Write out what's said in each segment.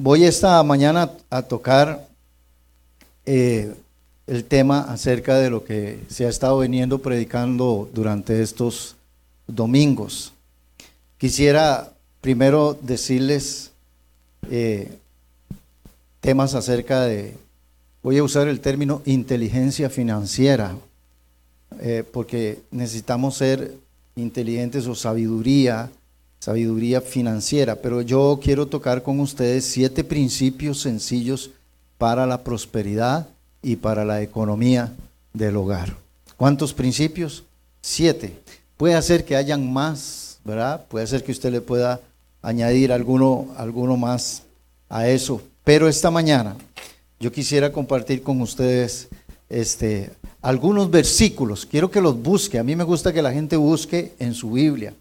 Voy esta mañana a tocar eh, el tema acerca de lo que se ha estado veniendo predicando durante estos domingos. Quisiera primero decirles eh, temas acerca de, voy a usar el término inteligencia financiera, eh, porque necesitamos ser inteligentes o sabiduría sabiduría financiera, pero yo quiero tocar con ustedes siete principios sencillos para la prosperidad y para la economía del hogar. ¿Cuántos principios? Siete. Puede ser que hayan más, ¿verdad? Puede ser que usted le pueda añadir alguno, alguno más a eso. Pero esta mañana yo quisiera compartir con ustedes este, algunos versículos. Quiero que los busque. A mí me gusta que la gente busque en su Biblia.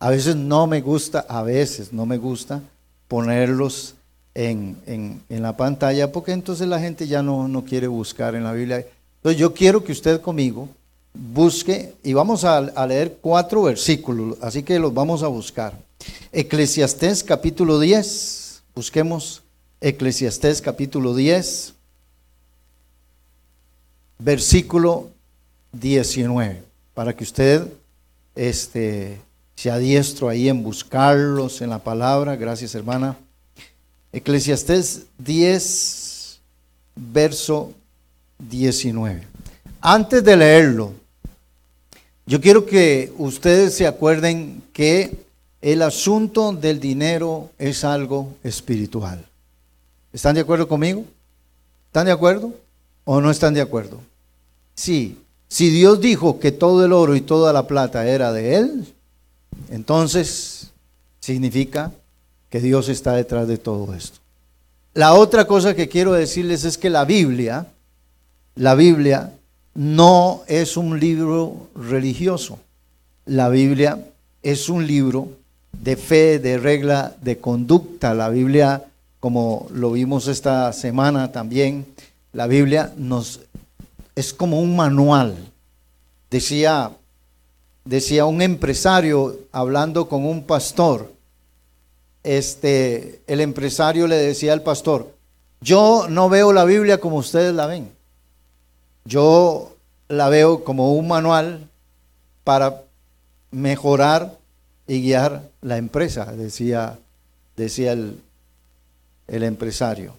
A veces no me gusta, a veces no me gusta ponerlos en, la pantalla porque entonces la gente ya no, no, quiere buscar en la Biblia. Entonces yo quiero que usted conmigo busque y vamos a, a leer cuatro versículos, así que los vamos a buscar. Eclesiastés capítulo 10, busquemos Eclesiastés capítulo 10, versículo 19, para que usted este, se adiestro ahí en buscarlos en la palabra. Gracias, hermana. Eclesiastés 10, verso 19. Antes de leerlo, yo quiero que ustedes se acuerden que el asunto del dinero es algo espiritual. ¿Están de acuerdo conmigo? ¿Están de acuerdo o no están de acuerdo? Sí, si Dios dijo que todo el oro y toda la plata era de Él, entonces, significa que Dios está detrás de todo esto. La otra cosa que quiero decirles es que la Biblia, la Biblia no es un libro religioso. La Biblia es un libro de fe, de regla, de conducta. La Biblia, como lo vimos esta semana también, la Biblia nos es como un manual. Decía decía un empresario hablando con un pastor, este, el empresario le decía al pastor, yo no veo la Biblia como ustedes la ven, yo la veo como un manual para mejorar y guiar la empresa, decía, decía el, el empresario.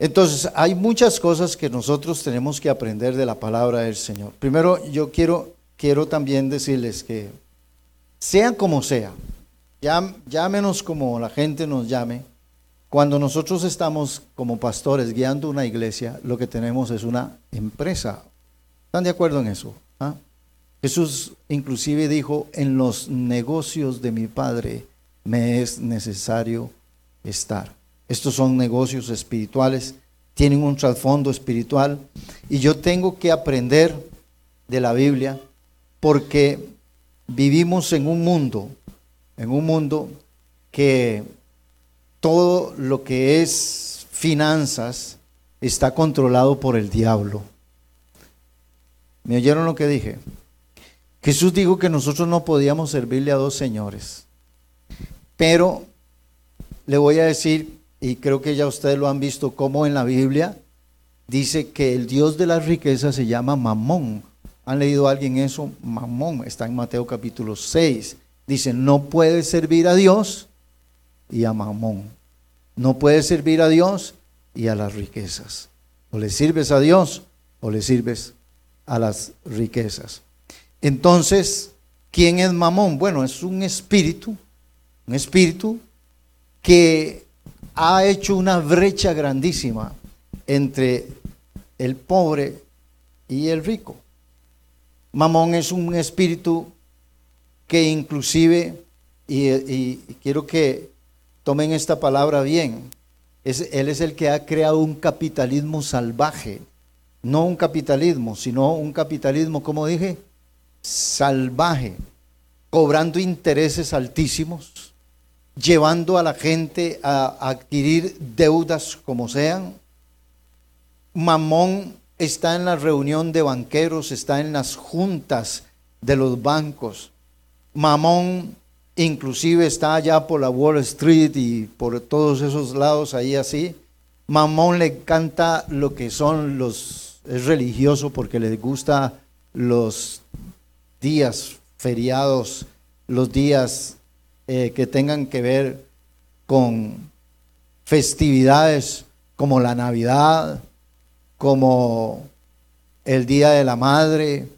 Entonces, hay muchas cosas que nosotros tenemos que aprender de la palabra del Señor. Primero, yo quiero quiero también decirles que sea como sea, llámenos como la gente nos llame, cuando nosotros estamos como pastores guiando una iglesia, lo que tenemos es una empresa. ¿Están de acuerdo en eso? ¿Ah? Jesús inclusive dijo, en los negocios de mi Padre me es necesario estar. Estos son negocios espirituales, tienen un trasfondo espiritual y yo tengo que aprender de la Biblia porque vivimos en un mundo, en un mundo que todo lo que es finanzas está controlado por el diablo. ¿Me oyeron lo que dije? Jesús dijo que nosotros no podíamos servirle a dos señores. Pero le voy a decir, y creo que ya ustedes lo han visto, como en la Biblia dice que el Dios de las riquezas se llama Mamón. ¿Han leído alguien eso? Mamón, está en Mateo capítulo 6. Dice, no puedes servir a Dios y a Mamón. No puedes servir a Dios y a las riquezas. O le sirves a Dios o le sirves a las riquezas. Entonces, ¿quién es Mamón? Bueno, es un espíritu, un espíritu que ha hecho una brecha grandísima entre el pobre y el rico. Mamón es un espíritu que inclusive, y, quiero que tomen esta palabra bien, él es el que ha creado un capitalismo salvaje, no un capitalismo, sino un capitalismo, como dije, salvaje, cobrando intereses altísimos, llevando a la gente a adquirir deudas como sean. Mamón está en la reunión de banqueros, está en las juntas de los bancos. Mamón inclusive está allá por la Wall Street y por todos esos lados ahí así. Mamón le encanta lo que son los, es religioso porque le gusta los días feriados, los días eh, que tengan que ver con festividades como la Navidad, como el Día de la Madre,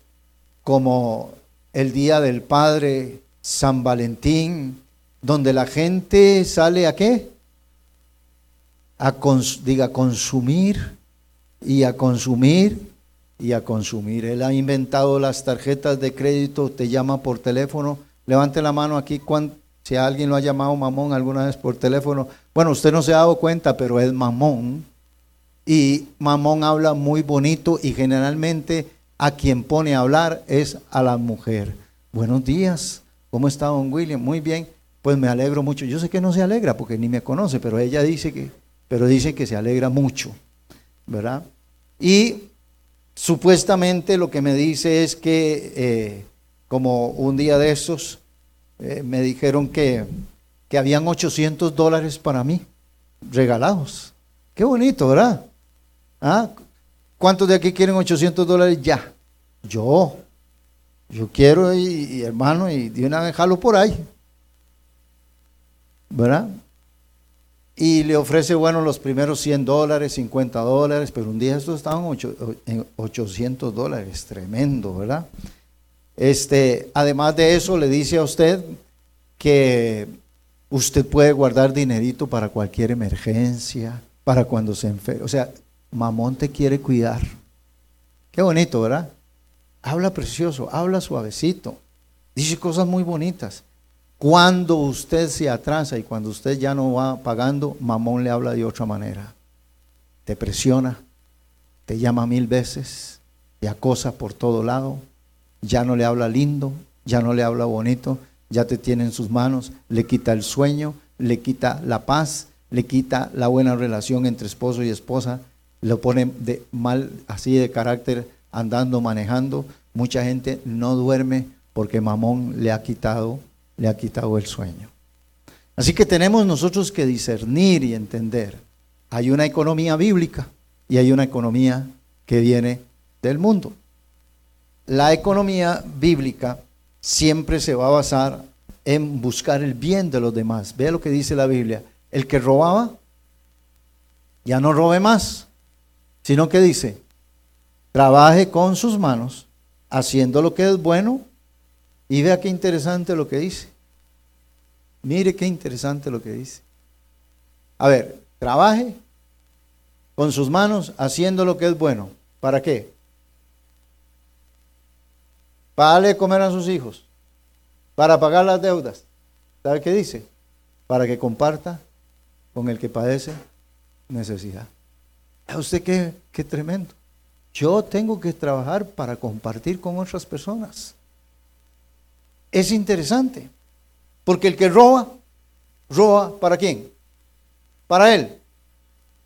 como el Día del Padre, San Valentín, donde la gente sale a qué? A diga consumir y a consumir y a consumir. Él ha inventado las tarjetas de crédito, te llama por teléfono. Levante la mano aquí si alguien lo ha llamado mamón alguna vez por teléfono. Bueno, usted no se ha dado cuenta, pero es mamón. Y mamón habla muy bonito y generalmente a quien pone a hablar es a la mujer. Buenos días, ¿cómo está don William? Muy bien, pues me alegro mucho. Yo sé que no se alegra porque ni me conoce, pero ella dice que, pero dice que se alegra mucho, ¿verdad? Y supuestamente lo que me dice es que, eh, como un día de esos, eh, me dijeron que, que habían 800 dólares para mí, regalados. Qué bonito, ¿verdad? ¿Ah? ¿Cuántos de aquí quieren 800 dólares ya? Yo. Yo quiero, y, hermano, y de una vez jalo por ahí. ¿Verdad? Y le ofrece, bueno, los primeros 100 dólares, 50 dólares, pero un día estos estaban en 800 dólares, tremendo, ¿verdad? Este, además de eso, le dice a usted que usted puede guardar dinerito para cualquier emergencia, para cuando se enferme. O sea, Mamón te quiere cuidar. Qué bonito, ¿verdad? Habla precioso, habla suavecito, dice cosas muy bonitas. Cuando usted se atrasa y cuando usted ya no va pagando, Mamón le habla de otra manera. Te presiona, te llama mil veces, te acosa por todo lado, ya no le habla lindo, ya no le habla bonito, ya te tiene en sus manos, le quita el sueño, le quita la paz, le quita la buena relación entre esposo y esposa, lo pone de mal, así de carácter, andando, manejando. Mucha gente no duerme porque Mamón le ha quitado, le ha quitado el sueño. Así que tenemos nosotros que discernir y entender. Hay una economía bíblica y hay una economía que viene del mundo. La economía bíblica siempre se va a basar en buscar el bien de los demás. Vea lo que dice la Biblia. El que robaba, ya no robe más sino que dice, trabaje con sus manos, haciendo lo que es bueno, y vea qué interesante lo que dice. Mire qué interesante lo que dice. A ver, trabaje con sus manos, haciendo lo que es bueno. ¿Para qué? Para darle comer a sus hijos, para pagar las deudas. ¿Sabe qué dice? Para que comparta con el que padece necesidad. ¿A usted qué, qué tremendo? Yo tengo que trabajar para compartir con otras personas. Es interesante, porque el que roba, roba para quién? Para él,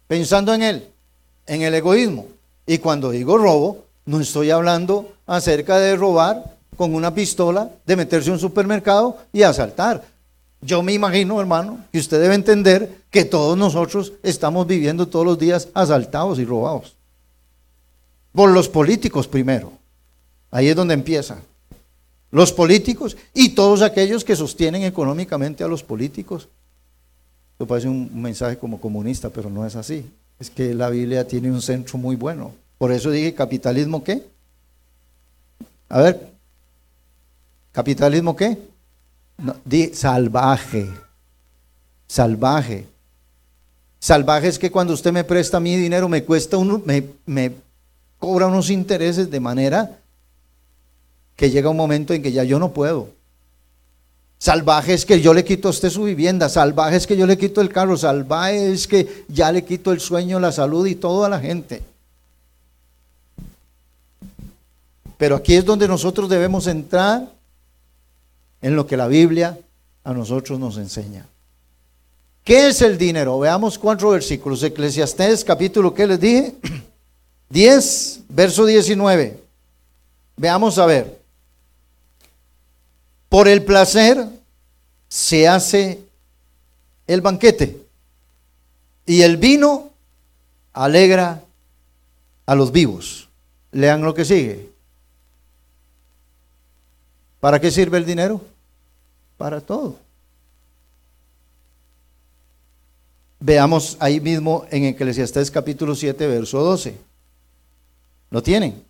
pensando en él, en el egoísmo. Y cuando digo robo, no estoy hablando acerca de robar con una pistola, de meterse a un supermercado y asaltar. Yo me imagino, hermano, que usted debe entender que todos nosotros estamos viviendo todos los días asaltados y robados. Por los políticos primero. Ahí es donde empieza. Los políticos y todos aquellos que sostienen económicamente a los políticos. Esto parece un mensaje como comunista, pero no es así. Es que la Biblia tiene un centro muy bueno. Por eso dije, ¿capitalismo qué? A ver, ¿capitalismo qué? Di, salvaje. Salvaje. Salvaje es que cuando usted me presta mi dinero me cuesta uno, me, me cobra unos intereses de manera que llega un momento en que ya yo no puedo. Salvaje es que yo le quito a usted su vivienda, salvaje es que yo le quito el carro, salvaje es que ya le quito el sueño, la salud y todo a la gente. Pero aquí es donde nosotros debemos entrar en lo que la Biblia a nosotros nos enseña. ¿Qué es el dinero? Veamos cuatro versículos. Eclesiastés capítulo, ¿qué les dije? 10, verso 19. Veamos a ver. Por el placer se hace el banquete y el vino alegra a los vivos. Lean lo que sigue. ¿Para qué sirve el dinero? Para todo. Veamos ahí mismo en Eclesiastés capítulo 7, verso 12. ¿Lo tienen?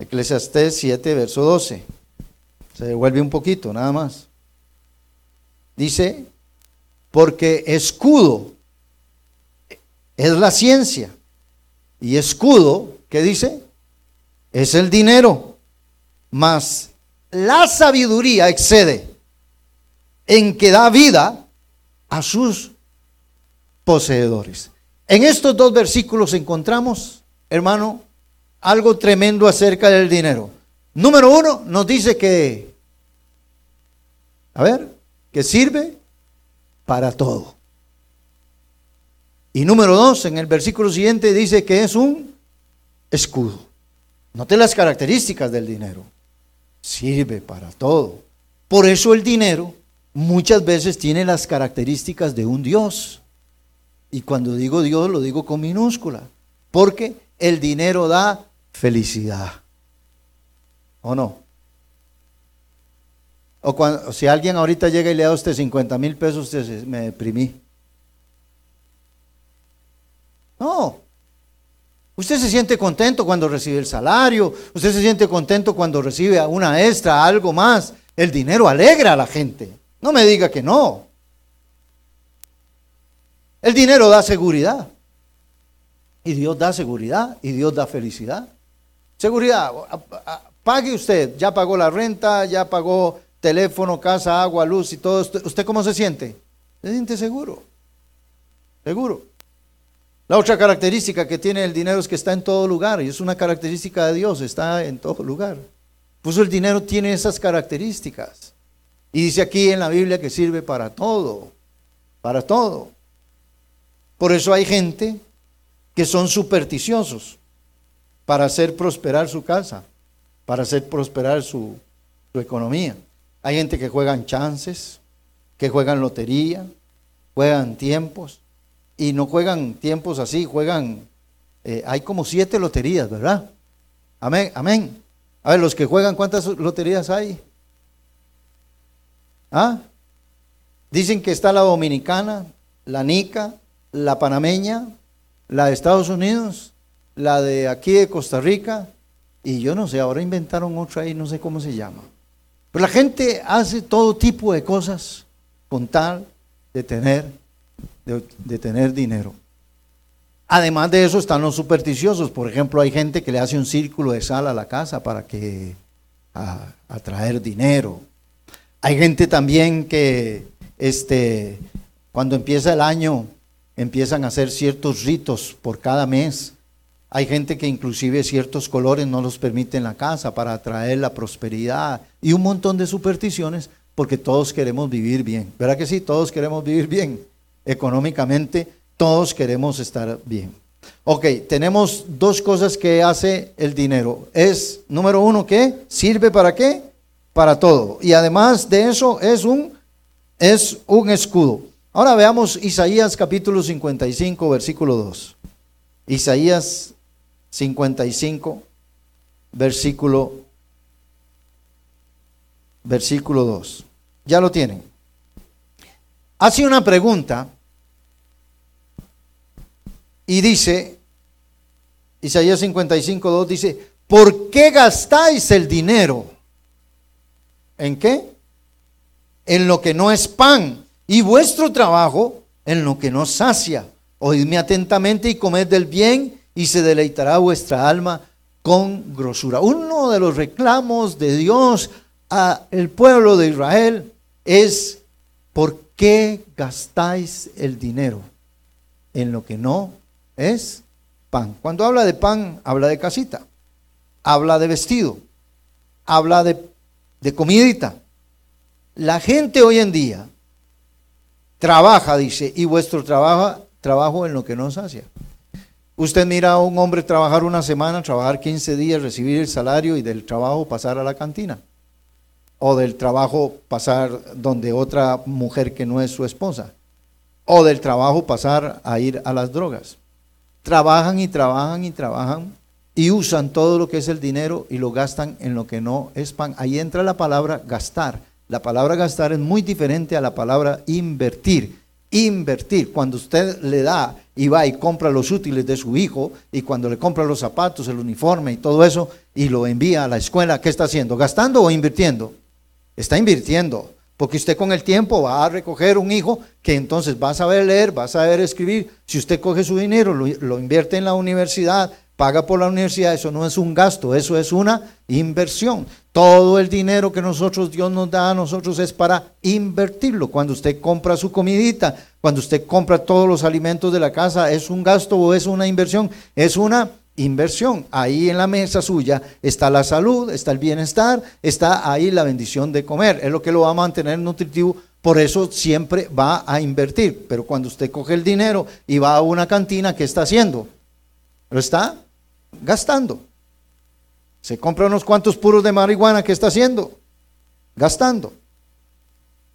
Eclesiastés 7, verso 12. Se devuelve un poquito, nada más. Dice, porque escudo es la ciencia. Y escudo, ¿qué dice? Es el dinero. Mas la sabiduría excede en que da vida a sus poseedores. En estos dos versículos encontramos, hermano, algo tremendo acerca del dinero. Número uno, nos dice que, a ver, que sirve para todo. Y número dos, en el versículo siguiente dice que es un escudo. Note las características del dinero. Sirve para todo. Por eso el dinero muchas veces tiene las características de un Dios. Y cuando digo Dios lo digo con minúscula. Porque el dinero da felicidad. ¿O no? O cuando, si alguien ahorita llega y le da a usted 50 mil pesos, usted me deprimí. No. Usted se siente contento cuando recibe el salario, usted se siente contento cuando recibe una extra, algo más. El dinero alegra a la gente. No me diga que no. El dinero da seguridad. Y Dios da seguridad y Dios da felicidad. Seguridad, pague usted, ya pagó la renta, ya pagó teléfono, casa, agua, luz y todo. ¿Usted cómo se siente? Se siente seguro. Seguro. La otra característica que tiene el dinero es que está en todo lugar y es una característica de Dios, está en todo lugar. Pues el dinero tiene esas características. Y dice aquí en la Biblia que sirve para todo, para todo. Por eso hay gente que son supersticiosos para hacer prosperar su casa, para hacer prosperar su, economía. Hay gente que juegan chances, que juegan lotería, juegan tiempos, y no juegan tiempos así, juegan, eh, hay como siete loterías, ¿verdad? Amén, amén. A ver, los que juegan, ¿cuántas loterías hay? ¿Ah? Dicen que está la dominicana, la nica, la panameña, la de Estados Unidos, la de aquí de Costa Rica, y yo no sé, ahora inventaron otra ahí, no sé cómo se llama. Pero la gente hace todo tipo de cosas con tal de tener de, tener dinero. Además de eso están los supersticiosos. Por ejemplo, hay gente que le hace un círculo de sal a la casa para que atraer dinero. Hay gente también que este, cuando empieza el año empiezan a hacer ciertos ritos por cada mes. Hay gente que inclusive ciertos colores no los permite en la casa para atraer la prosperidad y un montón de supersticiones porque todos queremos vivir bien. ¿Verdad que sí? Todos queremos vivir bien económicamente, todos queremos estar bien. Ok, tenemos dos cosas que hace el dinero. Es, número uno, ¿qué? ¿Sirve para qué? Para todo. Y además de eso, es un, es un escudo. Ahora veamos Isaías capítulo 55, versículo 2. Isaías 55, versículo, versículo 2. Ya lo tienen. Hace una pregunta y dice, Isaías 55, 2 dice, ¿por qué gastáis el dinero? ¿En qué? En lo que no es pan y vuestro trabajo en lo que no sacia. Oídme atentamente y comed del bien y se deleitará vuestra alma con grosura. Uno de los reclamos de Dios al pueblo de Israel es, ¿por qué gastáis el dinero en lo que no es pan. Cuando habla de pan, habla de casita, habla de vestido, habla de, comidita. La gente hoy en día trabaja, dice, y vuestro trabajo, trabajo en lo que nos sacia. Usted mira a un hombre trabajar una semana, trabajar 15 días, recibir el salario y del trabajo pasar a la cantina. o del trabajo pasar donde otra mujer que no es su esposa, o del trabajo pasar a ir a las drogas. Trabajan y trabajan y trabajan y usan todo lo que es el dinero y lo gastan en lo que no es pan. Ahí entra la palabra gastar. La palabra gastar es muy diferente a la palabra invertir. Invertir, cuando usted le da y va y compra los útiles de su hijo y cuando le compra los zapatos, el uniforme y todo eso y lo envía a la escuela, ¿qué está haciendo? ¿Gastando o invirtiendo? Está invirtiendo. Porque usted con el tiempo va a recoger un hijo que entonces va a saber leer, va a saber escribir. Si usted coge su dinero, lo, lo invierte en la universidad, paga por la universidad, eso no es un gasto, eso es una inversión. Todo el dinero que nosotros, Dios nos da a nosotros es para invertirlo. Cuando usted compra su comidita, cuando usted compra todos los alimentos de la casa, ¿es un gasto o es una inversión? Es una inversión. Ahí en la mesa suya está la salud, está el bienestar, está ahí la bendición de comer. Es lo que lo va a mantener nutritivo. Por eso siempre va a invertir. Pero cuando usted coge el dinero y va a una cantina, ¿qué está haciendo? Lo está gastando. Se compra unos cuantos puros de marihuana, ¿qué está haciendo? Gastando.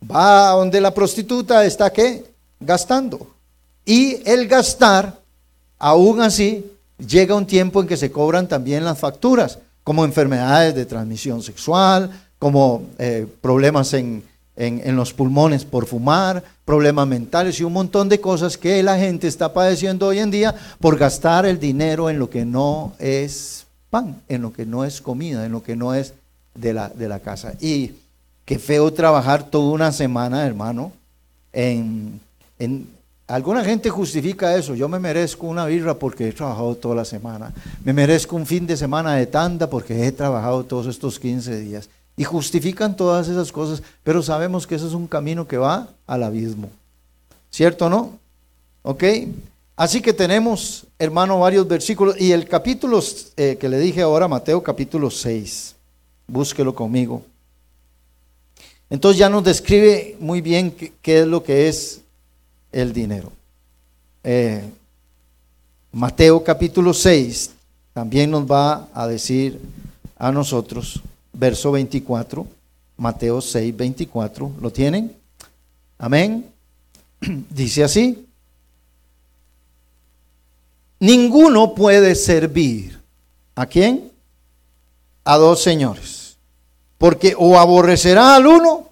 Va a donde la prostituta está qué? Gastando. Y el gastar, aún así, llega un tiempo en que se cobran también las facturas, como enfermedades de transmisión sexual, como eh, problemas en, en, los pulmones por fumar, problemas mentales y un montón de cosas que la gente está padeciendo hoy en día por gastar el dinero en lo que no es pan, en lo que no es comida, en lo que no es de la, de la casa. Y qué feo trabajar toda una semana, hermano, en, en, Alguna gente justifica eso. Yo me merezco una birra porque he trabajado toda la semana. Me merezco un fin de semana de tanda porque he trabajado todos estos 15 días. Y justifican todas esas cosas, pero sabemos que ese es un camino que va al abismo. ¿Cierto o no? ¿Ok? Así que tenemos, hermano, varios versículos. Y el capítulo eh, que le dije ahora, Mateo capítulo 6. Búsquelo conmigo. Entonces ya nos describe muy bien qué, es lo que es el dinero. Eh, Mateo capítulo 6 también nos va a decir a nosotros verso 24, Mateo 6, 24. ¿Lo tienen? Amén. Dice así. Ninguno puede servir. ¿A quién? A dos señores. Porque o aborrecerá al uno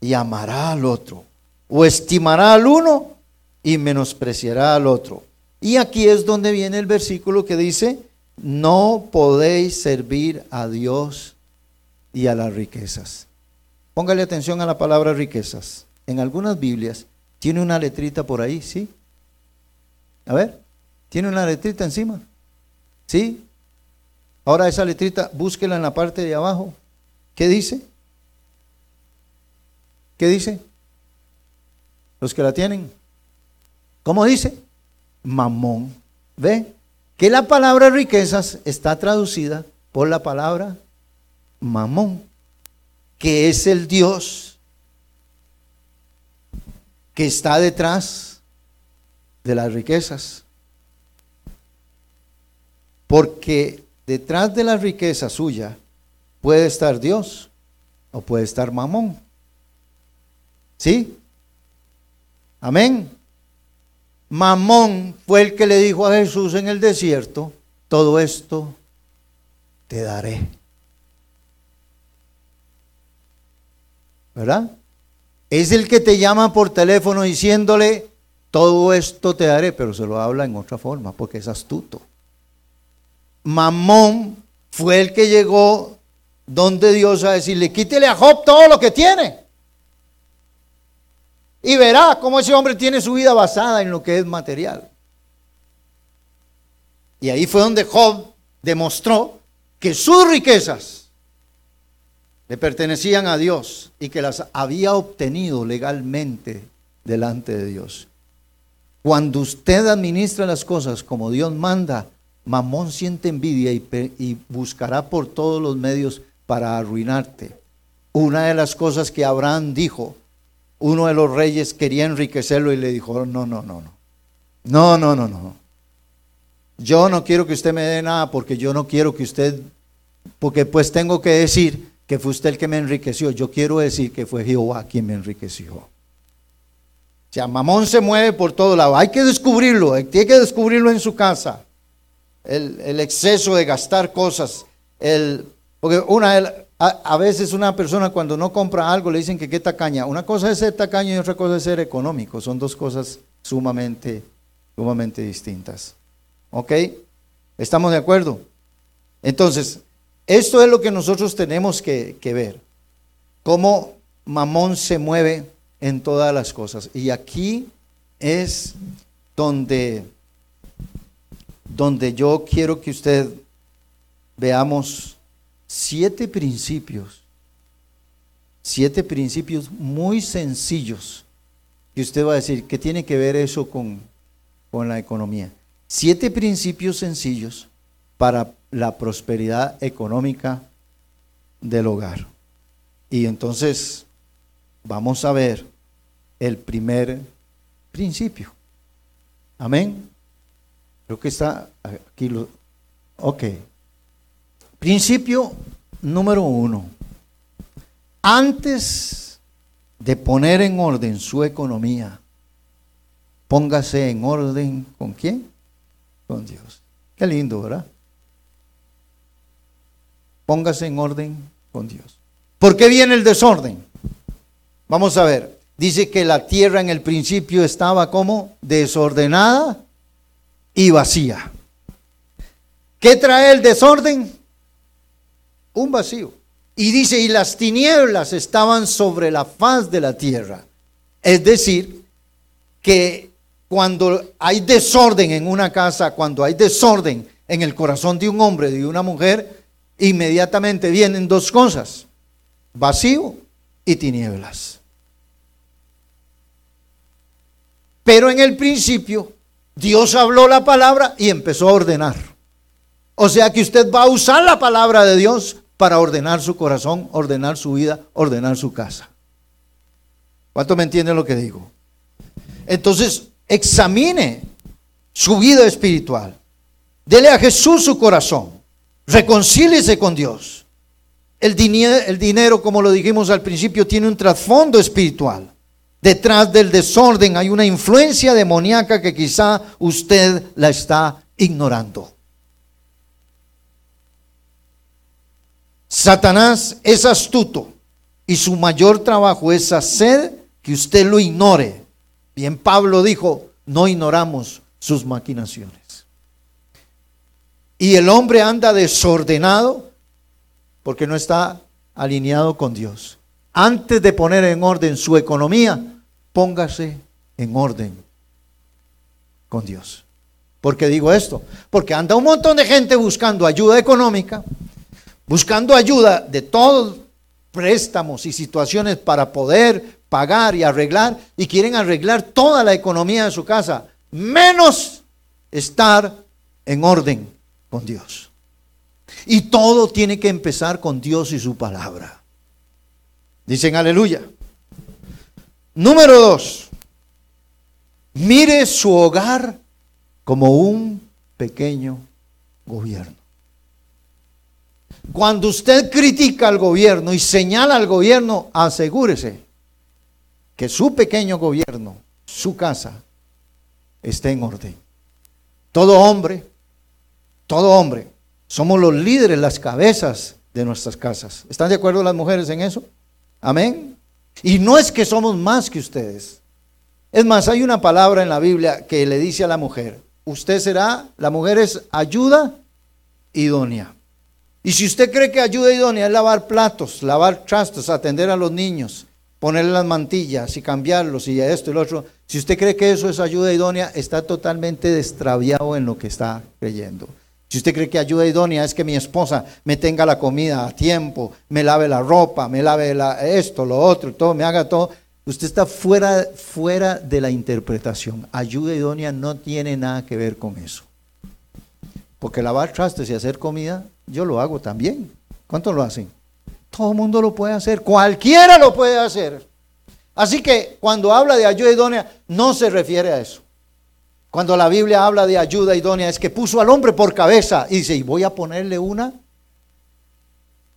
y amará al otro. O estimará al uno y menospreciará al otro. Y aquí es donde viene el versículo que dice, no podéis servir a Dios y a las riquezas. Póngale atención a la palabra riquezas. En algunas Biblias tiene una letrita por ahí, ¿sí? A ver, tiene una letrita encima. ¿Sí? Ahora esa letrita, búsquela en la parte de abajo. ¿Qué dice? ¿Qué dice? Los que la tienen. ¿Cómo dice? Mamón. ¿Ve? Que la palabra riquezas está traducida por la palabra Mamón, que es el Dios que está detrás de las riquezas. Porque detrás de la riqueza suya puede estar Dios o puede estar Mamón. ¿Sí? Amén. Mamón fue el que le dijo a Jesús en el desierto, todo esto te daré. ¿verdad? Es el que te llama por teléfono diciéndole, todo esto te daré, pero se lo habla en otra forma, porque es astuto. Mamón fue el que llegó donde Dios a decirle, quítele a Job todo lo que tiene. Y verá cómo ese hombre tiene su vida basada en lo que es material. Y ahí fue donde Job demostró que sus riquezas le pertenecían a Dios y que las había obtenido legalmente delante de Dios. Cuando usted administra las cosas como Dios manda, Mamón siente envidia y, buscará por todos los medios para arruinarte. Una de las cosas que Abraham dijo, uno de los reyes quería enriquecerlo y le dijo, no, no, no, no. No, no, no, no. Yo no quiero que usted me dé nada porque yo no quiero que usted, porque pues tengo que decir que fue usted el que me enriqueció. Yo quiero decir que fue Jehová quien me enriqueció. O sea, Mamón se mueve por todo lado. Hay que descubrirlo, tiene que descubrirlo en su casa. El, exceso de gastar cosas. El, porque una, a, veces una persona cuando no compra algo le dicen que qué tacaña. Una cosa es ser tacaño y otra cosa es ser económico. Son dos cosas sumamente, sumamente distintas. ¿Ok? ¿Estamos de acuerdo? Entonces, esto es lo que nosotros tenemos que, ver. Cómo Mamón se mueve en todas las cosas. Y aquí es donde, donde yo quiero que usted veamos siete principios, siete principios muy sencillos, y usted va a decir, ¿qué tiene que ver eso con, con la economía? Siete principios sencillos para la prosperidad económica del hogar. Y entonces vamos a ver el primer principio. Amén. Creo que está aquí. Lo, ok. Principio número uno. Antes de poner en orden su economía, póngase en orden con quién? Con Dios. Qué lindo, ¿verdad? Póngase en orden con Dios. ¿Por qué viene el desorden? Vamos a ver. Dice que la tierra en el principio estaba como desordenada y vacía. ¿Qué trae el desorden? Un vacío. Y dice, y las tinieblas estaban sobre la faz de la tierra. Es decir, que cuando hay desorden en una casa, cuando hay desorden en el corazón de un hombre, de una mujer, inmediatamente vienen dos cosas, vacío y tinieblas. Pero en el principio Dios habló la palabra y empezó a ordenar. O sea que usted va a usar la palabra de Dios para ordenar su corazón, ordenar su vida, ordenar su casa. ¿Cuánto me entienden lo que digo? Entonces, examine su vida espiritual. Dele a Jesús su corazón. Reconcíliese con Dios. El el dinero, como lo dijimos al principio, tiene un trasfondo espiritual. Detrás del desorden hay una influencia demoníaca que quizá usted la está ignorando. Satanás es astuto y su mayor trabajo es hacer que usted lo ignore. Bien, Pablo dijo, no ignoramos sus maquinaciones y el hombre anda desordenado porque no está alineado con Dios. Antes de poner en orden su economía, póngase en orden con Dios. ¿Por qué digo esto? Porque anda un montón de gente buscando ayuda económica, buscando ayuda de todos préstamos y situaciones para poder pagar y arreglar, y quieren arreglar toda la economía de su casa, menos estar en orden con Dios. Y todo tiene que empezar con Dios y su palabra. Dicen aleluya. Número dos, mire su hogar como un pequeño gobierno. Cuando usted critica al gobierno y señala al gobierno, asegúrese que su pequeño gobierno, su casa, esté en orden. Todo hombre todo hombre. Somos los líderes, las cabezas de nuestras casas. ¿Están de acuerdo las mujeres en eso? Amén. Y no es que somos más que ustedes. Es más, hay una palabra en la Biblia que le dice a la mujer, usted será, la mujer es ayuda idónea. Y si usted cree que ayuda idónea es lavar platos, lavar trastos, atender a los niños, ponerle las mantillas y cambiarlos y esto y lo otro, si usted cree que eso es ayuda idónea, está totalmente destraviado en lo que está creyendo. Si usted cree que ayuda idónea es que mi esposa me tenga la comida a tiempo, me lave la ropa, me lave esto, lo otro, todo, me haga todo, usted está fuera, fuera de la interpretación. Ayuda idónea no tiene nada que ver con eso. Porque lavar trastes y hacer comida, yo lo hago también. ¿Cuántos lo hacen? Todo el mundo lo puede hacer, cualquiera lo puede hacer. Así que cuando habla de ayuda idónea, no se refiere a eso. Cuando la Biblia habla de ayuda idónea es que puso al hombre por cabeza y dice, y voy a ponerle una,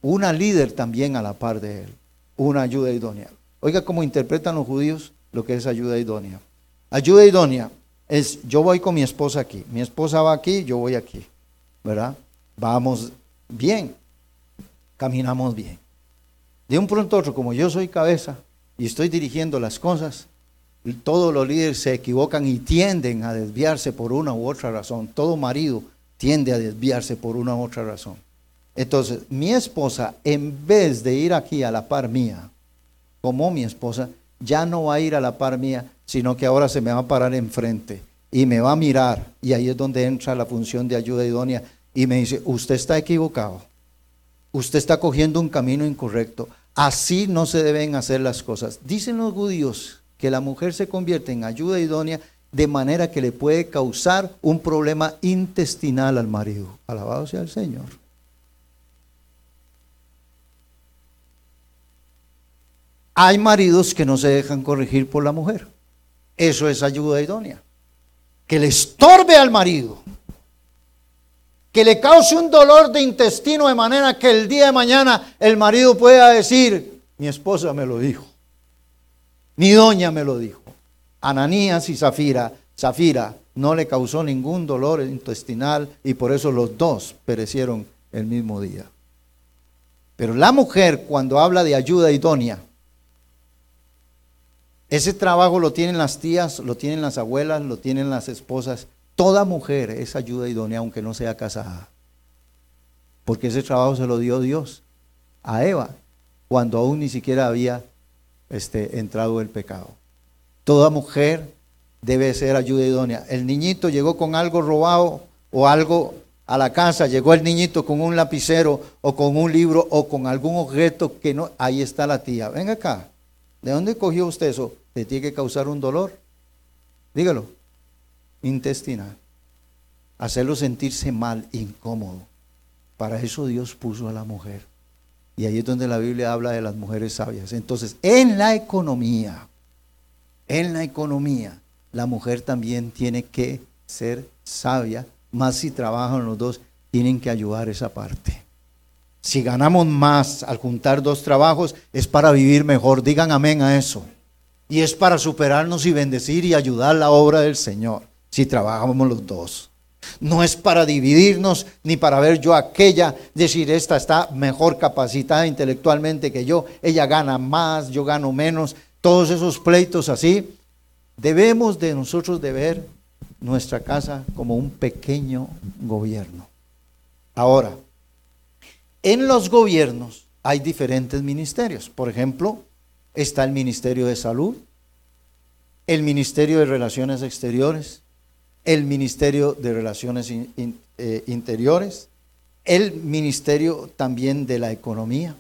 una líder también a la par de él, una ayuda idónea. Oiga cómo interpretan los judíos lo que es ayuda idónea. Ayuda idónea es yo voy con mi esposa aquí, mi esposa va aquí, yo voy aquí, ¿verdad? Vamos bien, caminamos bien. De un pronto a otro, como yo soy cabeza y estoy dirigiendo las cosas, todos los líderes se equivocan y tienden a desviarse por una u otra razón. Todo marido tiende a desviarse por una u otra razón. Entonces, mi esposa, en vez de ir aquí a la par mía, como mi esposa, ya no va a ir a la par mía, sino que ahora se me va a parar enfrente y me va a mirar. Y ahí es donde entra la función de ayuda idónea. Y me dice, usted está equivocado. Usted está cogiendo un camino incorrecto. Así no se deben hacer las cosas. Dicen los judíos que la mujer se convierte en ayuda idónea de manera que le puede causar un problema intestinal al marido. Alabado sea el Señor. Hay maridos que no se dejan corregir por la mujer. Eso es ayuda idónea. Que le estorbe al marido. Que le cause un dolor de intestino de manera que el día de mañana el marido pueda decir, mi esposa me lo dijo. Mi doña me lo dijo. Ananías y Zafira, Zafira no le causó ningún dolor intestinal y por eso los dos perecieron el mismo día. Pero la mujer cuando habla de ayuda idónea, ese trabajo lo tienen las tías, lo tienen las abuelas, lo tienen las esposas. Toda mujer es ayuda idónea aunque no sea casada. Porque ese trabajo se lo dio Dios a Eva cuando aún ni siquiera había este, entrado el pecado. Toda mujer debe ser ayuda idónea. El niñito llegó con algo robado o algo a la casa, llegó el niñito con un lapicero o con un libro o con algún objeto que no, ahí está la tía. Venga acá, ¿de dónde cogió usted eso? ¿Le tiene que causar un dolor? Dígalo, intestinal. Hacerlo sentirse mal, incómodo. Para eso Dios puso a la mujer. Y ahí es donde la Biblia habla de las mujeres sabias. Entonces, en la economía, en la economía, la mujer también tiene que ser sabia, más si trabajan los dos, tienen que ayudar esa parte. Si ganamos más al juntar dos trabajos, es para vivir mejor. Digan amén a eso. Y es para superarnos y bendecir y ayudar la obra del Señor, si trabajamos los dos. No es para dividirnos ni para ver yo aquella, decir, esta está mejor capacitada intelectualmente que yo, ella gana más, yo gano menos, todos esos pleitos así. Debemos de nosotros de ver nuestra casa como un pequeño gobierno. Ahora, en los gobiernos hay diferentes ministerios. Por ejemplo, está el Ministerio de Salud, el Ministerio de Relaciones Exteriores, el Ministerio de Relaciones eh, Interiores, el Ministerio también de la Economía.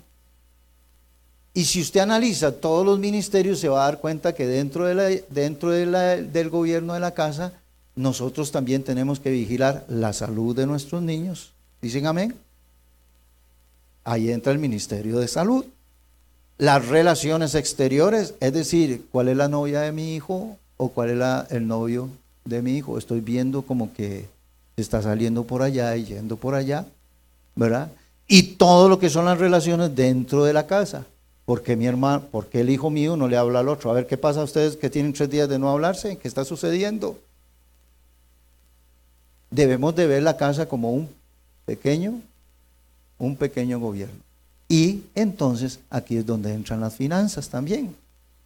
Y si usted analiza todos los ministerios, se va a dar cuenta que dentro, de dentro del gobierno de la casa, nosotros también tenemos que vigilar la salud de nuestros niños. ¿Dicen amén? Ahí entra el Ministerio de Salud. Las relaciones exteriores, es decir, cuál es la novia de mi hijo o cuál es el novio de mi hijo, estoy viendo como que está saliendo por allá y yendo por allá, ¿verdad? Y todo lo que son las relaciones dentro de la casa. Porque mi hermano, porque el hijo mío no le habla al otro. A ver qué pasa a ustedes que tienen tres días de no hablarse, ¿qué está sucediendo? Debemos de ver la casa como un pequeño, un pequeño gobierno. Y entonces aquí es donde entran las finanzas también,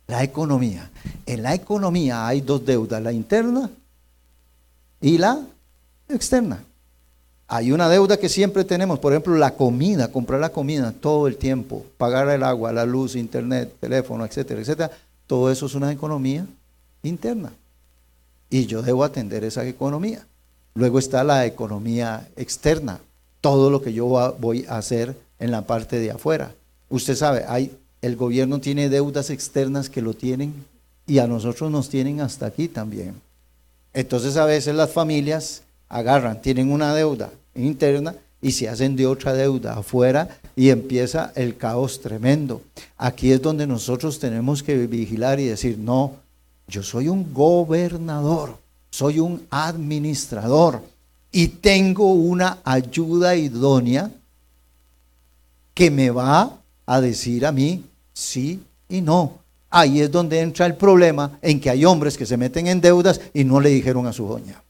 la economía. En la economía hay dos deudas, la interna y la externa. Hay una deuda que siempre tenemos, por ejemplo, la comida, comprar la comida todo el tiempo, pagar el agua, la luz, internet, teléfono, etcétera, etcétera. Todo eso es una economía interna. Y yo debo atender esa economía. Luego está la economía externa, todo lo que yo voy a hacer en la parte de afuera. Usted sabe, hay, el gobierno tiene deudas externas que lo tienen y a nosotros nos tienen hasta aquí también. Entonces a veces las familias agarran, tienen una deuda interna y se hacen de otra deuda afuera y empieza el caos tremendo. Aquí es donde nosotros tenemos que vigilar y decir, no, yo soy un gobernador, soy un administrador y tengo una ayuda idónea que me va a decir a mí sí y no. Ahí es donde entra el problema en que hay hombres que se meten en deudas y no le dijeron a su doña.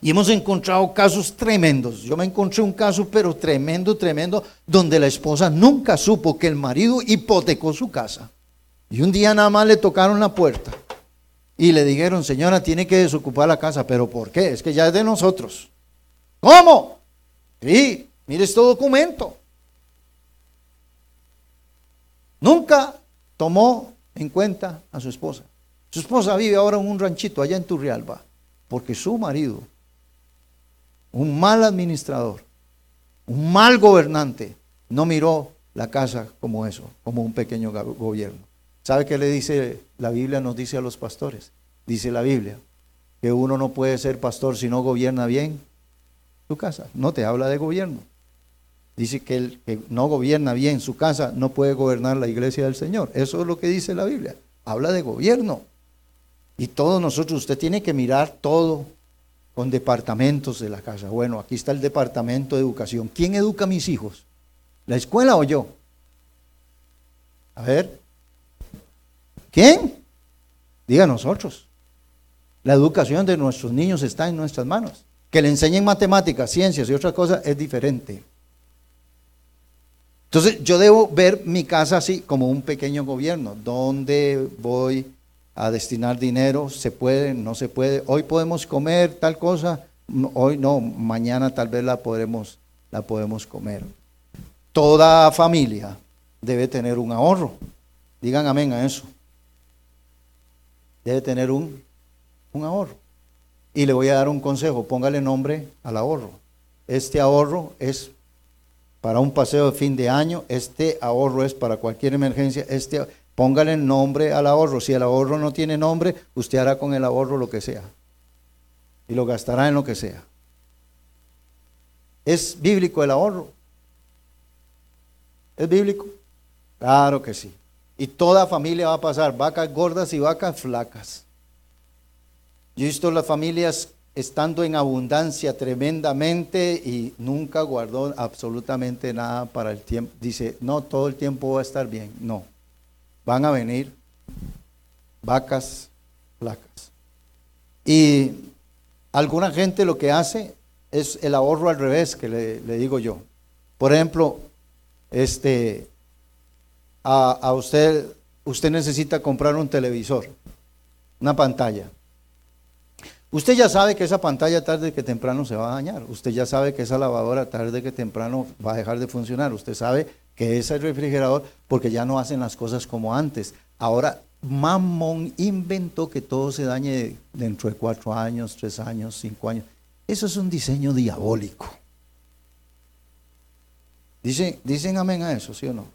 Y hemos encontrado casos tremendos. Yo me encontré un caso, pero tremendo, tremendo, donde la esposa nunca supo que el marido hipotecó su casa. Y un día nada más le tocaron la puerta y le dijeron, señora, tiene que desocupar la casa. ¿Pero por qué? Es que ya es de nosotros. ¿Cómo? Sí, mire este documento. Nunca tomó en cuenta a su esposa. Su esposa vive ahora en un ranchito allá en Turrialba, porque su marido un mal administrador, un mal gobernante, no miró la casa como eso, como un pequeño gobierno. ¿Sabe qué le dice la Biblia? Nos dice a los pastores. Dice la Biblia que uno no puede ser pastor si no gobierna bien su casa. No te habla de gobierno. Dice que el que no gobierna bien su casa no puede gobernar la iglesia del Señor. Eso es lo que dice la Biblia. Habla de gobierno. Y todos nosotros, usted tiene que mirar todo con departamentos de la casa. Bueno, aquí está el departamento de educación. ¿Quién educa a mis hijos? ¿La escuela o yo? A ver. ¿Quién? Diga nosotros. La educación de nuestros niños está en nuestras manos. Que le enseñen matemáticas, ciencias y otras cosas es diferente. Entonces yo debo ver mi casa así como un pequeño gobierno, donde voy a destinar dinero, se puede, no se puede. Hoy podemos comer tal cosa, hoy no, mañana tal vez la podemos, la podemos comer. Toda familia debe tener un ahorro. Digan amén a eso. Debe tener un, un ahorro. Y le voy a dar un consejo, póngale nombre al ahorro. Este ahorro es para un paseo de fin de año, este ahorro es para cualquier emergencia, este Póngale nombre al ahorro. Si el ahorro no tiene nombre, usted hará con el ahorro lo que sea. Y lo gastará en lo que sea. ¿Es bíblico el ahorro? ¿Es bíblico? Claro que sí. Y toda familia va a pasar, vacas gordas y vacas flacas. Yo he visto las familias estando en abundancia tremendamente y nunca guardó absolutamente nada para el tiempo. Dice, no, todo el tiempo va a estar bien. No van a venir vacas flacas. Y alguna gente lo que hace es el ahorro al revés, que le, digo yo. Por ejemplo, este, a, a, usted, usted necesita comprar un televisor, una pantalla. Usted ya sabe que esa pantalla tarde que temprano se va a dañar. Usted ya sabe que esa lavadora tarde que temprano va a dejar de funcionar. Usted sabe que es el refrigerador, porque ya no hacen las cosas como antes. Ahora, Mamón inventó que todo se dañe dentro de cuatro años, tres años, cinco años. Eso es un diseño diabólico. Dicen, dicen amén a eso, ¿sí o no?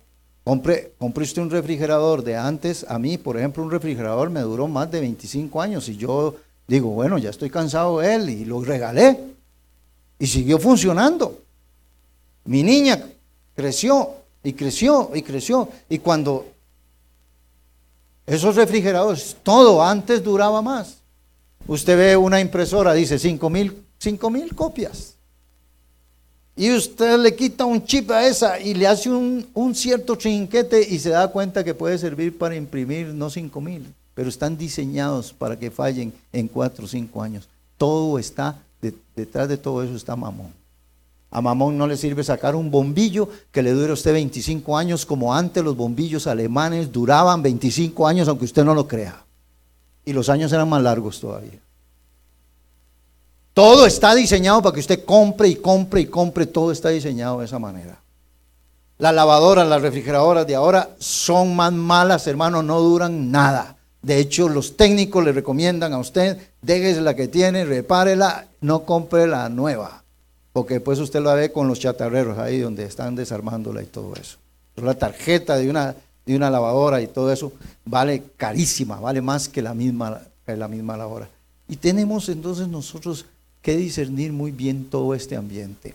Compré usted un refrigerador de antes, a mí, por ejemplo, un refrigerador me duró más de 25 años y yo digo, bueno, ya estoy cansado de él y lo regalé y siguió funcionando. Mi niña creció y creció y creció. Y cuando esos refrigeradores, todo antes duraba más. Usted ve una impresora, dice 5 mil, mil copias. Y usted le quita un chip a esa y le hace un, cierto trinquete y se da cuenta que puede servir para imprimir no 5 mil, pero están diseñados para que fallen en 4 o 5 años. Todo está, detrás de todo eso está mamón. A Mamón no le sirve sacar un bombillo que le dure a usted 25 años, como antes los bombillos alemanes duraban 25 años, aunque usted no lo crea. Y los años eran más largos todavía. Todo está diseñado para que usted compre y compre y compre, todo está diseñado de esa manera. Las lavadoras, las refrigeradoras de ahora son más malas, hermano, no duran nada. De hecho, los técnicos le recomiendan a usted, déjese la que tiene, repárela, no compre la nueva porque después usted lo ve con los chatarreros ahí donde están desarmándola y todo eso. la tarjeta de una, de una lavadora y todo eso vale carísima, vale más que la misma, que la misma lavadora. Y tenemos entonces nosotros que discernir muy bien todo este ambiente.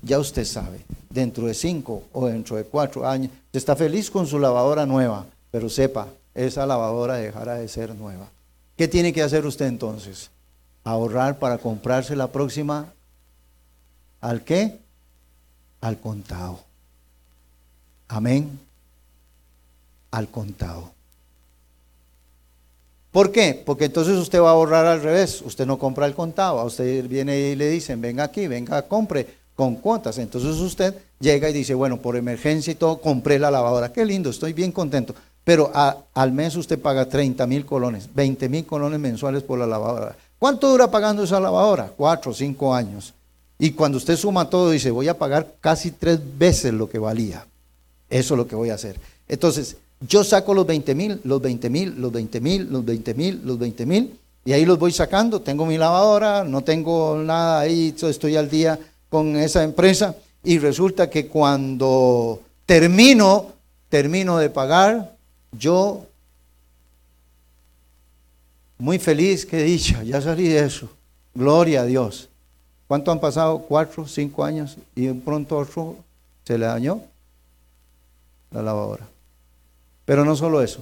Ya usted sabe, dentro de cinco o dentro de cuatro años, usted está feliz con su lavadora nueva, pero sepa, esa lavadora dejará de ser nueva. ¿Qué tiene que hacer usted entonces? Ahorrar para comprarse la próxima ¿Al qué? Al contado. Amén. Al contado. ¿Por qué? Porque entonces usted va a ahorrar al revés. Usted no compra el contado. A usted viene y le dicen, venga aquí, venga, compre con cuotas. Entonces usted llega y dice, bueno, por emergencia y todo, compré la lavadora. Qué lindo, estoy bien contento. Pero al mes usted paga 30 mil colones, 20 mil colones mensuales por la lavadora. ¿Cuánto dura pagando esa lavadora? Cuatro o cinco años. Y cuando usted suma todo, dice, voy a pagar casi tres veces lo que valía. Eso es lo que voy a hacer. Entonces, yo saco los 20 mil, los 20 mil, los 20 mil, los 20 mil, los 20 mil, y ahí los voy sacando. Tengo mi lavadora, no tengo nada ahí, estoy al día con esa empresa, y resulta que cuando termino, termino de pagar, yo, muy feliz, que dicha, ya salí de eso. Gloria a Dios. ¿Cuánto han pasado? Cuatro, cinco años, y de pronto otro se le dañó la lavadora. Pero no solo eso.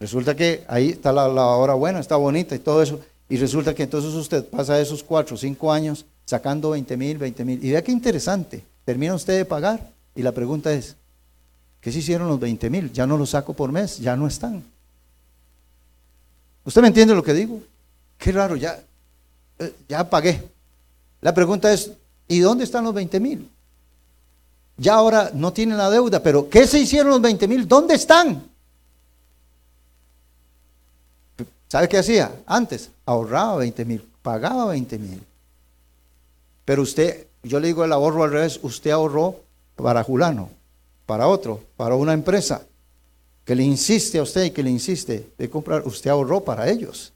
Resulta que ahí está la lavadora buena, está bonita y todo eso. Y resulta que entonces usted pasa esos cuatro cinco años sacando 20 mil, 20 mil. Y vea qué interesante. Termina usted de pagar. Y la pregunta es, ¿qué se hicieron los 20 mil? Ya no los saco por mes, ya no están. ¿Usted me entiende lo que digo? Qué raro, ya, eh, ya pagué. La pregunta es, ¿y dónde están los 20 mil? ya ahora no tienen la deuda, pero ¿qué se hicieron los 20 mil? ¿Dónde están? ¿Sabe qué hacía? Antes ahorraba 20 mil, pagaba 20 mil. Pero usted, yo le digo el ahorro al revés, usted ahorró para Julano, para otro, para una empresa que le insiste a usted y que le insiste de comprar, usted ahorró para ellos.